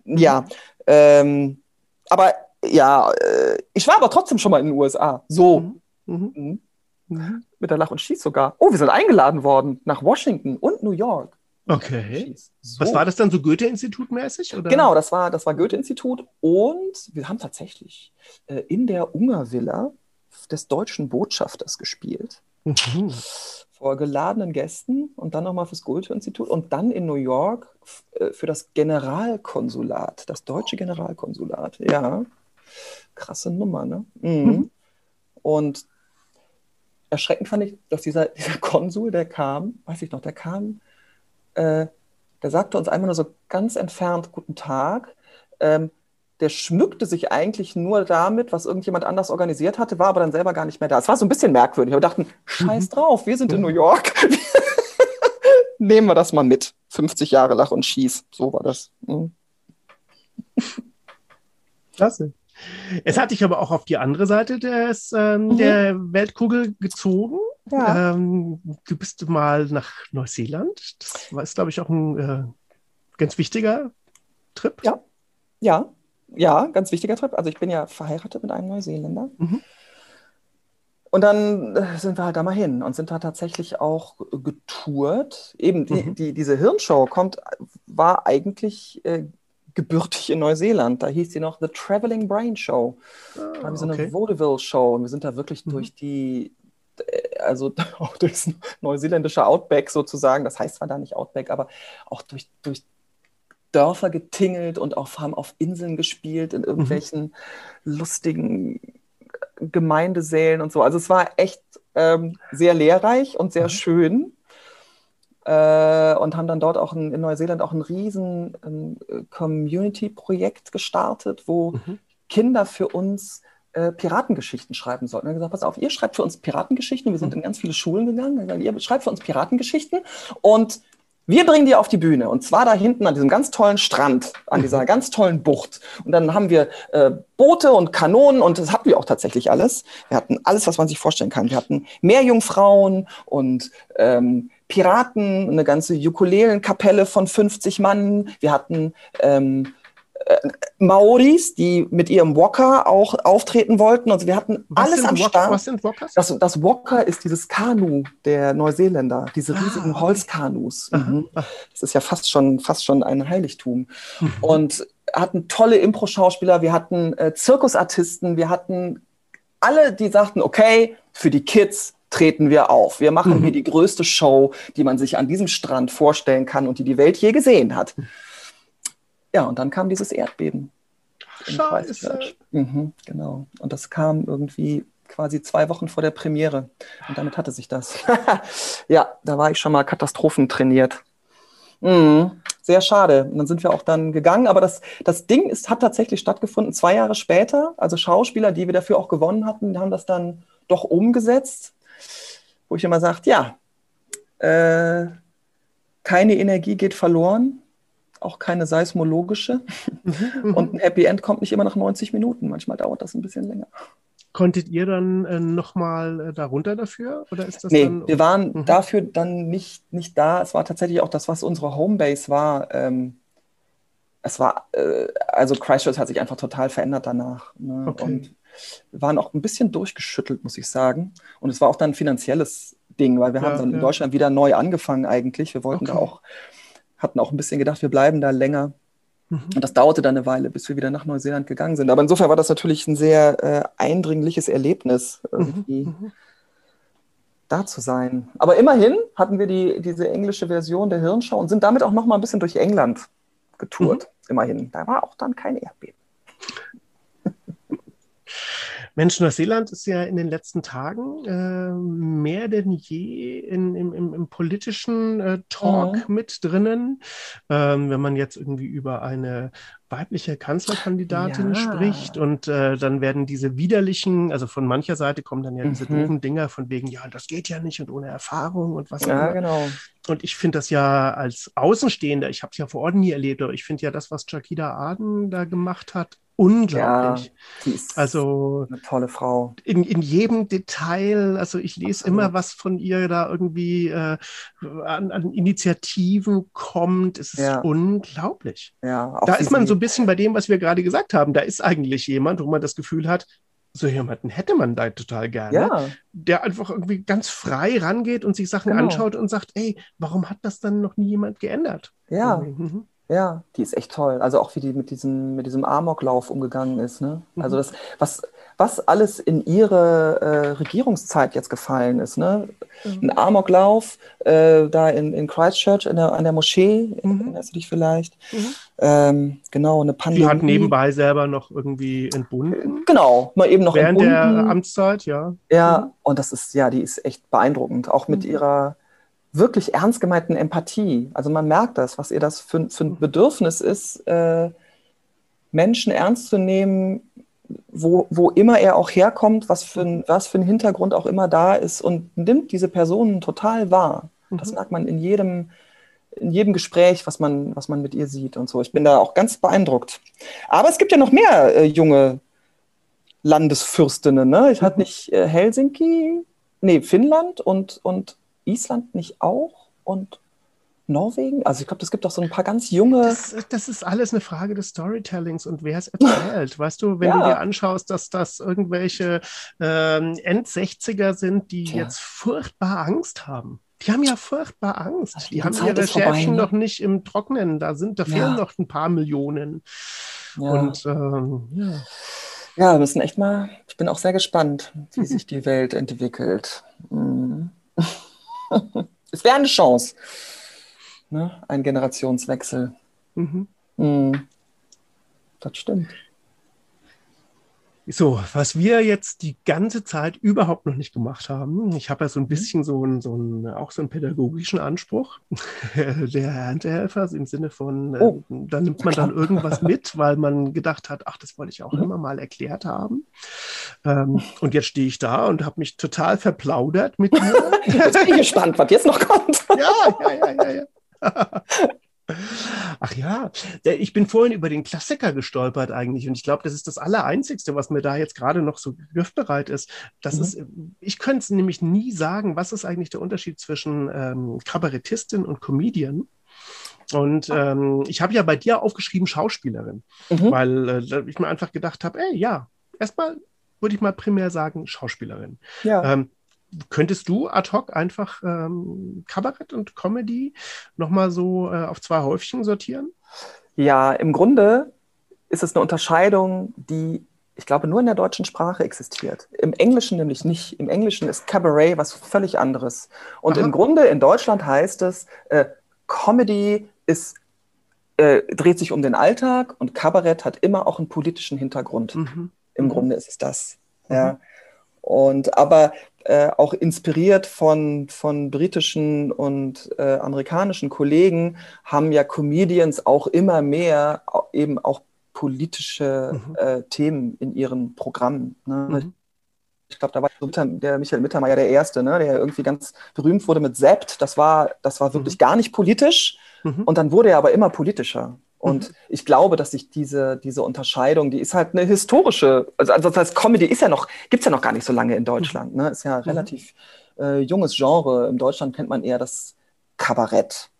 Ja. Ähm, aber ja, äh, ich war aber trotzdem schon mal in den USA. So. Mhm. Mhm. Mhm. Mit der Lach und Schieß sogar. Oh, wir sind eingeladen worden nach Washington und New York. Okay. So. Was war das dann so Goethe-Institut mäßig? Oder? Genau, das war das war Goethe-Institut und wir haben tatsächlich äh, in der Ungervilla des deutschen Botschafters gespielt. Mhm. Vor geladenen Gästen und dann nochmal fürs Goethe-Institut und dann in New York äh, für das Generalkonsulat, das deutsche Generalkonsulat. Ja, krasse Nummer, ne? Mhm. Mhm. Und erschreckend fand ich, dass dieser, dieser Konsul, der kam, weiß ich noch, der kam, äh, der sagte uns einmal nur so ganz entfernt Guten Tag. Ähm, der schmückte sich eigentlich nur damit, was irgendjemand anders organisiert hatte, war aber dann selber gar nicht mehr da. Es war so ein bisschen merkwürdig. Wir dachten, scheiß drauf, wir sind in New York. Nehmen wir das mal mit. 50 Jahre Lach und Schieß. So war das. Mhm. Klasse. Es hat dich aber auch auf die andere Seite des, ähm, Mhm. der Weltkugel gezogen. Ja. Ähm, du bist mal nach Neuseeland. Das war, glaube ich, auch ein äh, ganz wichtiger Trip. Ja. Ja, ja, ganz wichtiger Trip. Also ich bin ja verheiratet mit einem Neuseeländer. Mhm. Und dann äh, sind wir halt da mal hin und sind da tatsächlich auch getourt. Eben die, Mhm. die, diese Hirnshow kommt, war eigentlich äh, gebürtig in Neuseeland. Da hieß sie noch The Traveling Brain Show. Da haben wir so Ah, okay. eine Vaudeville-Show und wir sind da wirklich Mhm. durch die, äh, also auch durchs neuseeländische Outback sozusagen, das heißt zwar da nicht Outback, aber auch durch, durch Dörfer getingelt und auch, haben auf Inseln gespielt, Mhm. in irgendwelchen lustigen Gemeindesälen und so. Also es war echt ähm, sehr lehrreich und sehr mhm. schön. Äh, und haben dann dort auch in, in Neuseeland auch ein riesen ähm, Community-Projekt gestartet, wo mhm. Kinder für uns äh, Piratengeschichten schreiben sollten. Wir haben gesagt, pass auf, ihr schreibt für uns Piratengeschichten. Wir sind mhm. in ganz viele Schulen gegangen. Gesagt, ihr schreibt für uns Piratengeschichten und wir bringen die auf die Bühne und zwar da hinten an diesem ganz tollen Strand, an mhm. dieser ganz tollen Bucht. Und dann haben wir äh, Boote und Kanonen und das hatten wir auch tatsächlich alles. Wir hatten alles, was man sich vorstellen kann. Wir hatten Meerjungfrauen und ähm, Piraten, eine ganze Ukulelenkapelle von 50 Mann. Wir hatten ähm, äh, Maoris, die mit ihrem Walker auch auftreten wollten. Und wir hatten was alles am Start. Was sind Walkers? Das, das Walker ist dieses Kanu der Neuseeländer, diese ah, riesigen ah, Holzkanus. Mhm. Das ist ja fast schon, fast schon ein Heiligtum. Mhm. Und hatten tolle Impro-Schauspieler, wir hatten äh, Zirkusartisten, wir hatten alle, die sagten, okay, für die Kids treten wir auf. Wir machen mhm. hier die größte Show, die man sich an diesem Strand vorstellen kann und die die Welt je gesehen hat. Ja, und dann kam dieses Erdbeben. Scheiße. Mhm, genau. Und das kam irgendwie quasi zwei Wochen vor der Premiere. Und damit hatte sich das. ja, da war ich schon mal katastrophentrainiert. Mhm. Sehr schade. Und dann sind wir auch dann gegangen. Aber das, das Ding ist, hat tatsächlich stattgefunden, zwei Jahre später. Also Schauspieler, die wir dafür auch gewonnen hatten, haben das dann doch umgesetzt. Wo ich immer sage, ja, äh, keine Energie geht verloren auch keine seismologische. Mhm, und ein Happy End kommt nicht immer nach 90 Minuten. Manchmal dauert das ein bisschen länger. Konntet ihr dann äh, nochmal äh, darunter dafür? Oder ist das nee, dann, wir waren mhm. dafür dann nicht, nicht da. Es war tatsächlich auch das, was unsere Homebase war. Ähm, es war, äh, also Christchurch hat sich einfach total verändert danach. Ne? Okay. Und wir waren auch ein bisschen durchgeschüttelt, muss ich sagen. Und es war auch dann ein finanzielles Ding, weil wir ja, haben dann ja. in Deutschland wieder neu angefangen eigentlich. Wir wollten okay. da auch hatten auch ein bisschen gedacht, wir bleiben da länger. Mhm. Und das dauerte dann eine Weile, bis wir wieder nach Neuseeland gegangen sind. Aber insofern war das natürlich ein sehr äh, eindringliches Erlebnis, irgendwie mhm. mhm. da zu sein. Aber immerhin hatten wir die, diese englische Version der Hirnschau und sind damit auch noch mal ein bisschen durch England getourt. Mhm. Immerhin. Da war auch dann kein Erdbeben. Mensch, Neuseeland ist ja in den letzten Tagen äh, mehr denn je in, im, im, im politischen äh, Talk mhm. mit drinnen. Ähm, wenn man jetzt irgendwie über eine weibliche Kanzlerkandidatin ja. spricht und äh, dann werden diese widerlichen, also von mancher Seite kommen dann ja diese mhm. doofen Dinger von wegen, ja, das geht ja nicht und ohne Erfahrung und was ja, immer. genau. Und ich finde das ja als Außenstehender, ich habe es ja vor Ort nie erlebt, aber ich finde ja das, was Jakida Aden da gemacht hat, unglaublich. Ja, die ist also eine tolle Frau. In, in jedem Detail, also ich lese Absolut. immer, was von ihr da irgendwie äh, an, an, Initiativen kommt. Es ist ja. unglaublich. Ja, da ist man so ein bisschen bei dem, was wir gerade gesagt haben. Da ist eigentlich jemand, wo man das Gefühl hat, so jemanden hätte man da total gerne, ja. der einfach irgendwie ganz frei rangeht und sich Sachen genau. anschaut und sagt, ey, warum hat das dann noch nie jemand geändert? Ja. Mhm. Ja, die ist echt toll. Also auch wie die mit diesem, mit diesem Amoklauf umgegangen ist. Ne? Mhm. Also das, was, was alles in ihre äh, Regierungszeit jetzt gefallen ist. Ne? Mhm. Ein Amoklauf äh, da in, in Christchurch in der, an der Moschee, mhm. erinnerst du dich vielleicht? Mhm. Ähm, genau, eine Pandemie. Die hat nebenbei selber noch irgendwie entbunden. Genau, mal eben noch Während entbunden. der Amtszeit, ja. Ja, mhm. und das ist, ja, die ist echt beeindruckend. Auch mit mhm. ihrer wirklich ernst gemeinten Empathie. Also man merkt das, was ihr das für, für ein Bedürfnis ist, äh, Menschen ernst zu nehmen, wo, wo immer er auch herkommt, was für, ein, was für ein Hintergrund auch immer da ist und nimmt diese Personen total wahr. Mhm. Das merkt man in jedem, in jedem Gespräch, was man, was man mit ihr sieht und so. Ich bin da auch ganz beeindruckt. Aber es gibt ja noch mehr äh, junge Landesfürstinnen. Ne? Ich hatte mhm. nicht äh, Helsinki, nee, Finnland und, und Island nicht auch? Und Norwegen? Also ich glaube, es gibt auch so ein paar ganz junge. Das, das, ist alles eine Frage des Storytellings und wer es erzählt. weißt du, wenn ja. du dir anschaust, dass das irgendwelche ähm, End-60er sind, die Tja. jetzt furchtbar Angst haben. Die haben ja furchtbar Angst. Die, die haben ihre Schäfchen ne? noch nicht im Trocknen. Da sind, da ja. fehlen noch ein paar Millionen. Ja. Und ähm, ja. Ja, wir müssen echt mal, ich bin auch sehr gespannt, wie sich die Welt entwickelt. Mhm. es wäre eine Chance. Ne? Ein Generationswechsel. Mhm. Mhm. Das stimmt. So, was wir jetzt die ganze Zeit überhaupt noch nicht gemacht haben, ich habe ja so ein bisschen so einen, so einen, auch so einen pädagogischen Anspruch, der Erntehelfer im Sinne von, äh, oh. da nimmt man dann irgendwas mit, weil man gedacht hat, ach, das wollte ich auch mhm. immer mal erklärt haben. Ähm, und jetzt stehe ich da und habe mich total verplaudert mit dir. jetzt bin ich gespannt, was jetzt noch kommt. ja, ja, ja, ja. ja. Ach ja, ich bin vorhin über den Klassiker gestolpert eigentlich und ich glaube, das ist das Allereinzigste, was mir da jetzt gerade noch so griffbereit ist. Das mhm. ist, ich könnte es nämlich nie sagen, was ist eigentlich der Unterschied zwischen ähm, Kabarettistin und Comedian. Und ähm, ich habe ja bei dir aufgeschrieben Schauspielerin, mhm. weil äh, ich mir einfach gedacht habe, ey, ja, erstmal würde ich mal primär sagen Schauspielerin. Ja. Ähm, könntest du ad hoc einfach ähm, Kabarett und Comedy nochmal so äh, auf zwei Häufchen sortieren? Ja, im Grunde ist es eine Unterscheidung, die ich glaube nur in der deutschen Sprache existiert. Im Englischen nämlich nicht. Im Englischen ist Cabaret was völlig anderes. Und Aha. im Grunde in Deutschland heißt es, äh, Comedy ist, äh, dreht sich um den Alltag und Kabarett hat immer auch einen politischen Hintergrund. Mhm. Im mhm. Grunde ist es das. Mhm. Ja. Und aber äh, auch inspiriert von, von britischen und äh, amerikanischen Kollegen haben ja Comedians auch immer mehr eben auch politische mhm. äh, Themen in ihren Programmen. Ne? Mhm. Ich glaube, da war der Michael Mittermeier der Erste, ne? der irgendwie ganz berühmt wurde mit Sept. Das war, das war wirklich mhm. gar nicht politisch. Mhm. Und dann wurde er aber immer politischer. Und mhm. ich glaube, dass sich diese, diese Unterscheidung, die ist halt eine historische, also, also das heißt, Comedy ist ja noch, gibt es ja noch gar nicht so lange in Deutschland. Ne? Ist ja ein mhm. relativ äh, junges Genre. In Deutschland kennt man eher das Kabarett.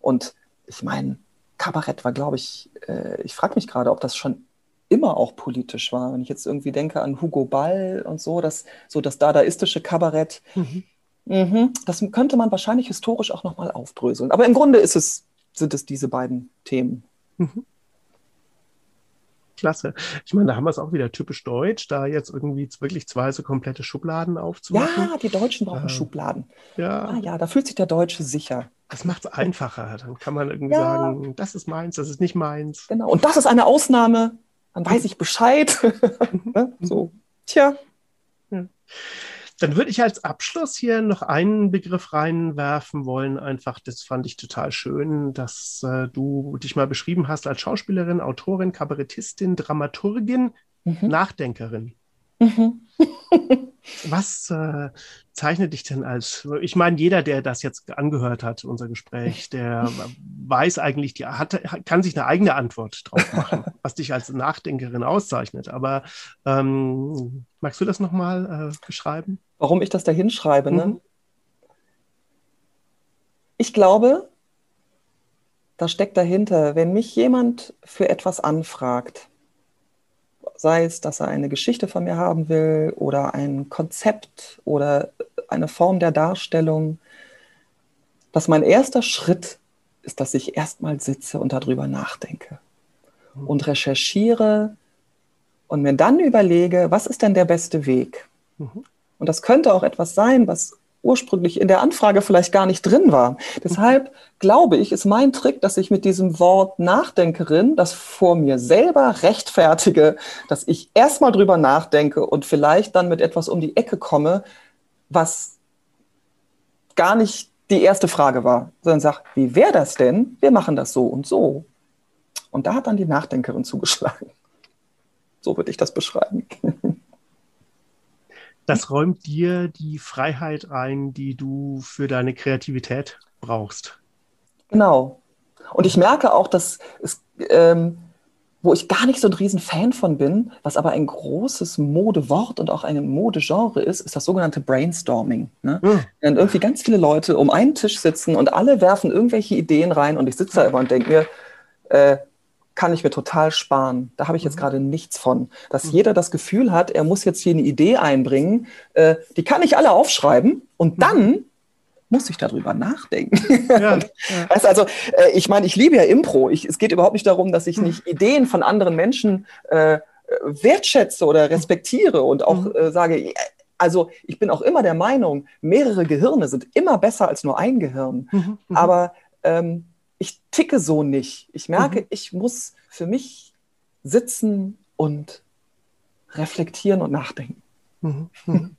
Und ich meine, Kabarett war, glaube ich, äh, ich frage mich gerade, ob das schon immer auch politisch war. Wenn ich jetzt irgendwie denke an Hugo Ball und so, das, so das dadaistische Kabarett, mhm. Mhm, das könnte man wahrscheinlich historisch auch nochmal aufbröseln. Aber im Grunde ist es, sind es diese beiden Themen. Mhm. Klasse. Ich meine, da haben wir es auch wieder typisch deutsch, da jetzt irgendwie wirklich zwei so komplette Schubladen aufzumachen. Ja, die Deutschen brauchen äh, Schubladen. Ja. Ah, ja, da fühlt sich der Deutsche sicher. Das macht es einfacher. Dann kann man irgendwie ja. sagen, das ist meins, das ist nicht meins. Genau. Und das ist eine Ausnahme. Dann weiß ich Bescheid. Ne? so. Tja. Ja. Dann würde ich als Abschluss hier noch einen Begriff reinwerfen wollen. Einfach, das fand ich total schön, dass äh, du dich mal beschrieben hast als Schauspielerin, Autorin, Kabarettistin, Dramaturgin, mhm. Nachdenkerin. Mhm. Was äh, zeichnet dich denn als, ich meine, jeder, der das jetzt angehört hat, unser Gespräch, der weiß eigentlich, die hat, kann sich eine eigene Antwort drauf machen, was dich als Nachdenkerin auszeichnet. Aber ähm, magst du das nochmal äh, beschreiben? Warum ich das da hinschreibe? Ne? Mhm. Ich glaube, da steckt dahinter, wenn mich jemand für etwas anfragt, sei es, dass er eine Geschichte von mir haben will oder ein Konzept oder eine Form der Darstellung, dass mein erster Schritt ist, dass ich erstmal sitze und darüber nachdenke und recherchiere und mir dann überlege, was ist denn der beste Weg? Mhm. Und das könnte auch etwas sein, was ursprünglich in der Anfrage vielleicht gar nicht drin war. Deshalb glaube ich, ist mein Trick, dass ich mit diesem Wort Nachdenkerin das vor mir selber rechtfertige, dass ich erstmal drüber nachdenke und vielleicht dann mit etwas um die Ecke komme, was gar nicht die erste Frage war, sondern sag, wie wäre das denn? Wir machen das so und so. Und da hat dann die Nachdenkerin zugeschlagen. So würde ich das beschreiben. Das räumt dir die Freiheit ein, die du für deine Kreativität brauchst. Genau. Und ich merke auch, dass es, ähm, wo ich gar nicht so ein Riesenfan von bin, was aber ein großes Modewort und auch ein Modegenre ist, ist das sogenannte Brainstorming. Ne? Mhm. Wenn irgendwie ganz viele Leute um einen Tisch sitzen und alle werfen irgendwelche Ideen rein und ich sitze da immer und denke mir, äh, kann ich mir total sparen. Da habe ich jetzt mhm. gerade nichts von. Dass mhm. jeder das Gefühl hat, er muss jetzt hier eine Idee einbringen, äh, die kann ich alle aufschreiben und mhm. dann muss ich darüber nachdenken. Ja, ja. Weißt, also, äh, ich meine, ich liebe ja Impro. Ich, es geht überhaupt nicht darum, dass ich nicht Ideen von anderen Menschen äh, wertschätze oder respektiere und auch äh, sage, also ich bin auch immer der Meinung, mehrere Gehirne sind immer besser als nur ein Gehirn. Mhm. Aber ähm, ich ticke so nicht. Ich merke, mhm. ich muss für mich sitzen und reflektieren und nachdenken. Mhm. Mhm.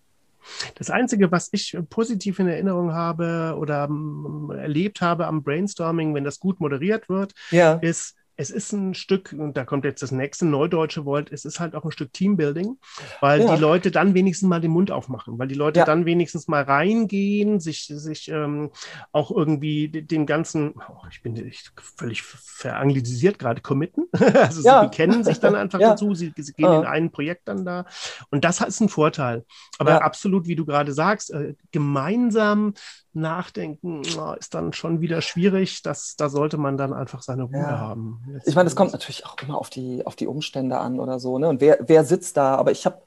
Das Einzige, was ich positiv in Erinnerung habe oder um, erlebt habe am Brainstorming, wenn das gut moderiert wird, ja. ist, es ist ein Stück, und da kommt jetzt das nächste neudeutsche Wort, es ist halt auch ein Stück Teambuilding, weil ja. die Leute dann wenigstens mal den Mund aufmachen, weil die Leute ja. dann wenigstens mal reingehen, sich, sich ähm, auch irgendwie dem ganzen, oh, ich bin ich, völlig veranglisiert gerade, committen. also ja. sie kennen sich dann einfach dazu, sie, sie gehen in ein Projekt dann da. Und das ist ein Vorteil. Aber absolut, wie du gerade sagst, äh, gemeinsam Nachdenken ist dann schon wieder schwierig. Das, da sollte man dann einfach seine Ruhe ja. haben. Jetzt ich meine, es kommt natürlich auch immer auf die, auf die Umstände an oder so. Ne? Und wer, wer sitzt da? Aber ich hab,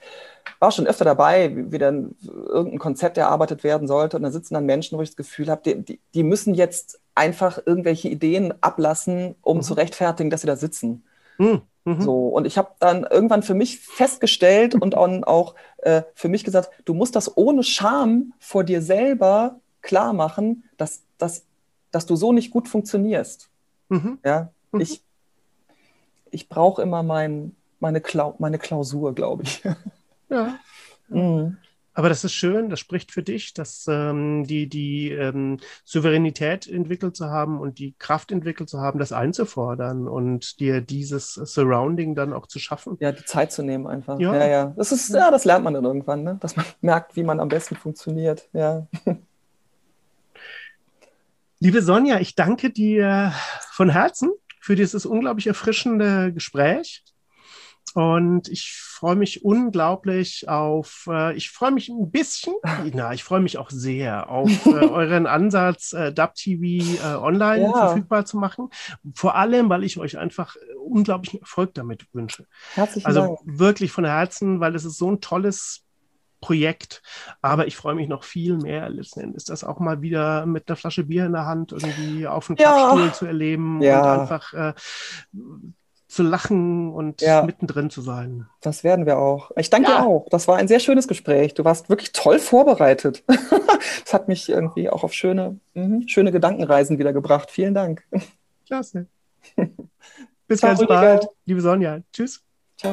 war schon öfter dabei, wie, wie dann irgendein Konzept erarbeitet werden sollte. Und da sitzen dann Menschen, wo ich das Gefühl habe, die, die, die, müssen jetzt einfach irgendwelche Ideen ablassen, um mhm. zu rechtfertigen, dass sie da sitzen. Mhm. Mhm. So, und ich habe dann irgendwann für mich festgestellt und auch äh, für mich gesagt, du musst das ohne Scham vor dir selber klar machen, dass, dass, dass du so nicht gut funktionierst. Mhm. Ja, mhm. ich, ich brauche immer mein, meine, Klau meine Klausur, glaube ich. Ja. Mhm. Aber das ist schön, das spricht für dich, dass ähm, die, die ähm, Souveränität entwickelt zu haben und die Kraft entwickelt zu haben, das einzufordern und dir dieses Surrounding dann auch zu schaffen. Ja, die Zeit zu nehmen einfach. Ja, ja. ja. Das ist, ja, das lernt man dann irgendwann, ne? dass man merkt, wie man am besten funktioniert. Ja. Liebe Sonja, ich danke dir von Herzen für dieses unglaublich erfrischende Gespräch. Und ich freue mich unglaublich auf, äh, ich freue mich ein bisschen, na, ich freue mich auch sehr auf äh, euren Ansatz, äh, DubTV äh, online ja. verfügbar zu machen. Vor allem, weil ich euch einfach unglaublichen Erfolg damit wünsche. Herzlichen also Dank. wirklich von Herzen, weil es ist so ein tolles Projekt. Aber ich freue mich noch viel mehr letzten Endes, das auch mal wieder mit einer Flasche Bier in der Hand irgendwie auf dem Klappstuhl zu erleben ja. und einfach äh, zu lachen und ja. mittendrin zu sein. Das werden wir auch. Ich danke ja. dir auch. Das war ein sehr schönes Gespräch. Du warst wirklich toll vorbereitet. das hat mich irgendwie auch auf schöne, mh, schöne Gedankenreisen wieder gebracht. Vielen Dank. Klasse. Bis Ciao, ganz bald, liebe Sonja. Tschüss. Ciao.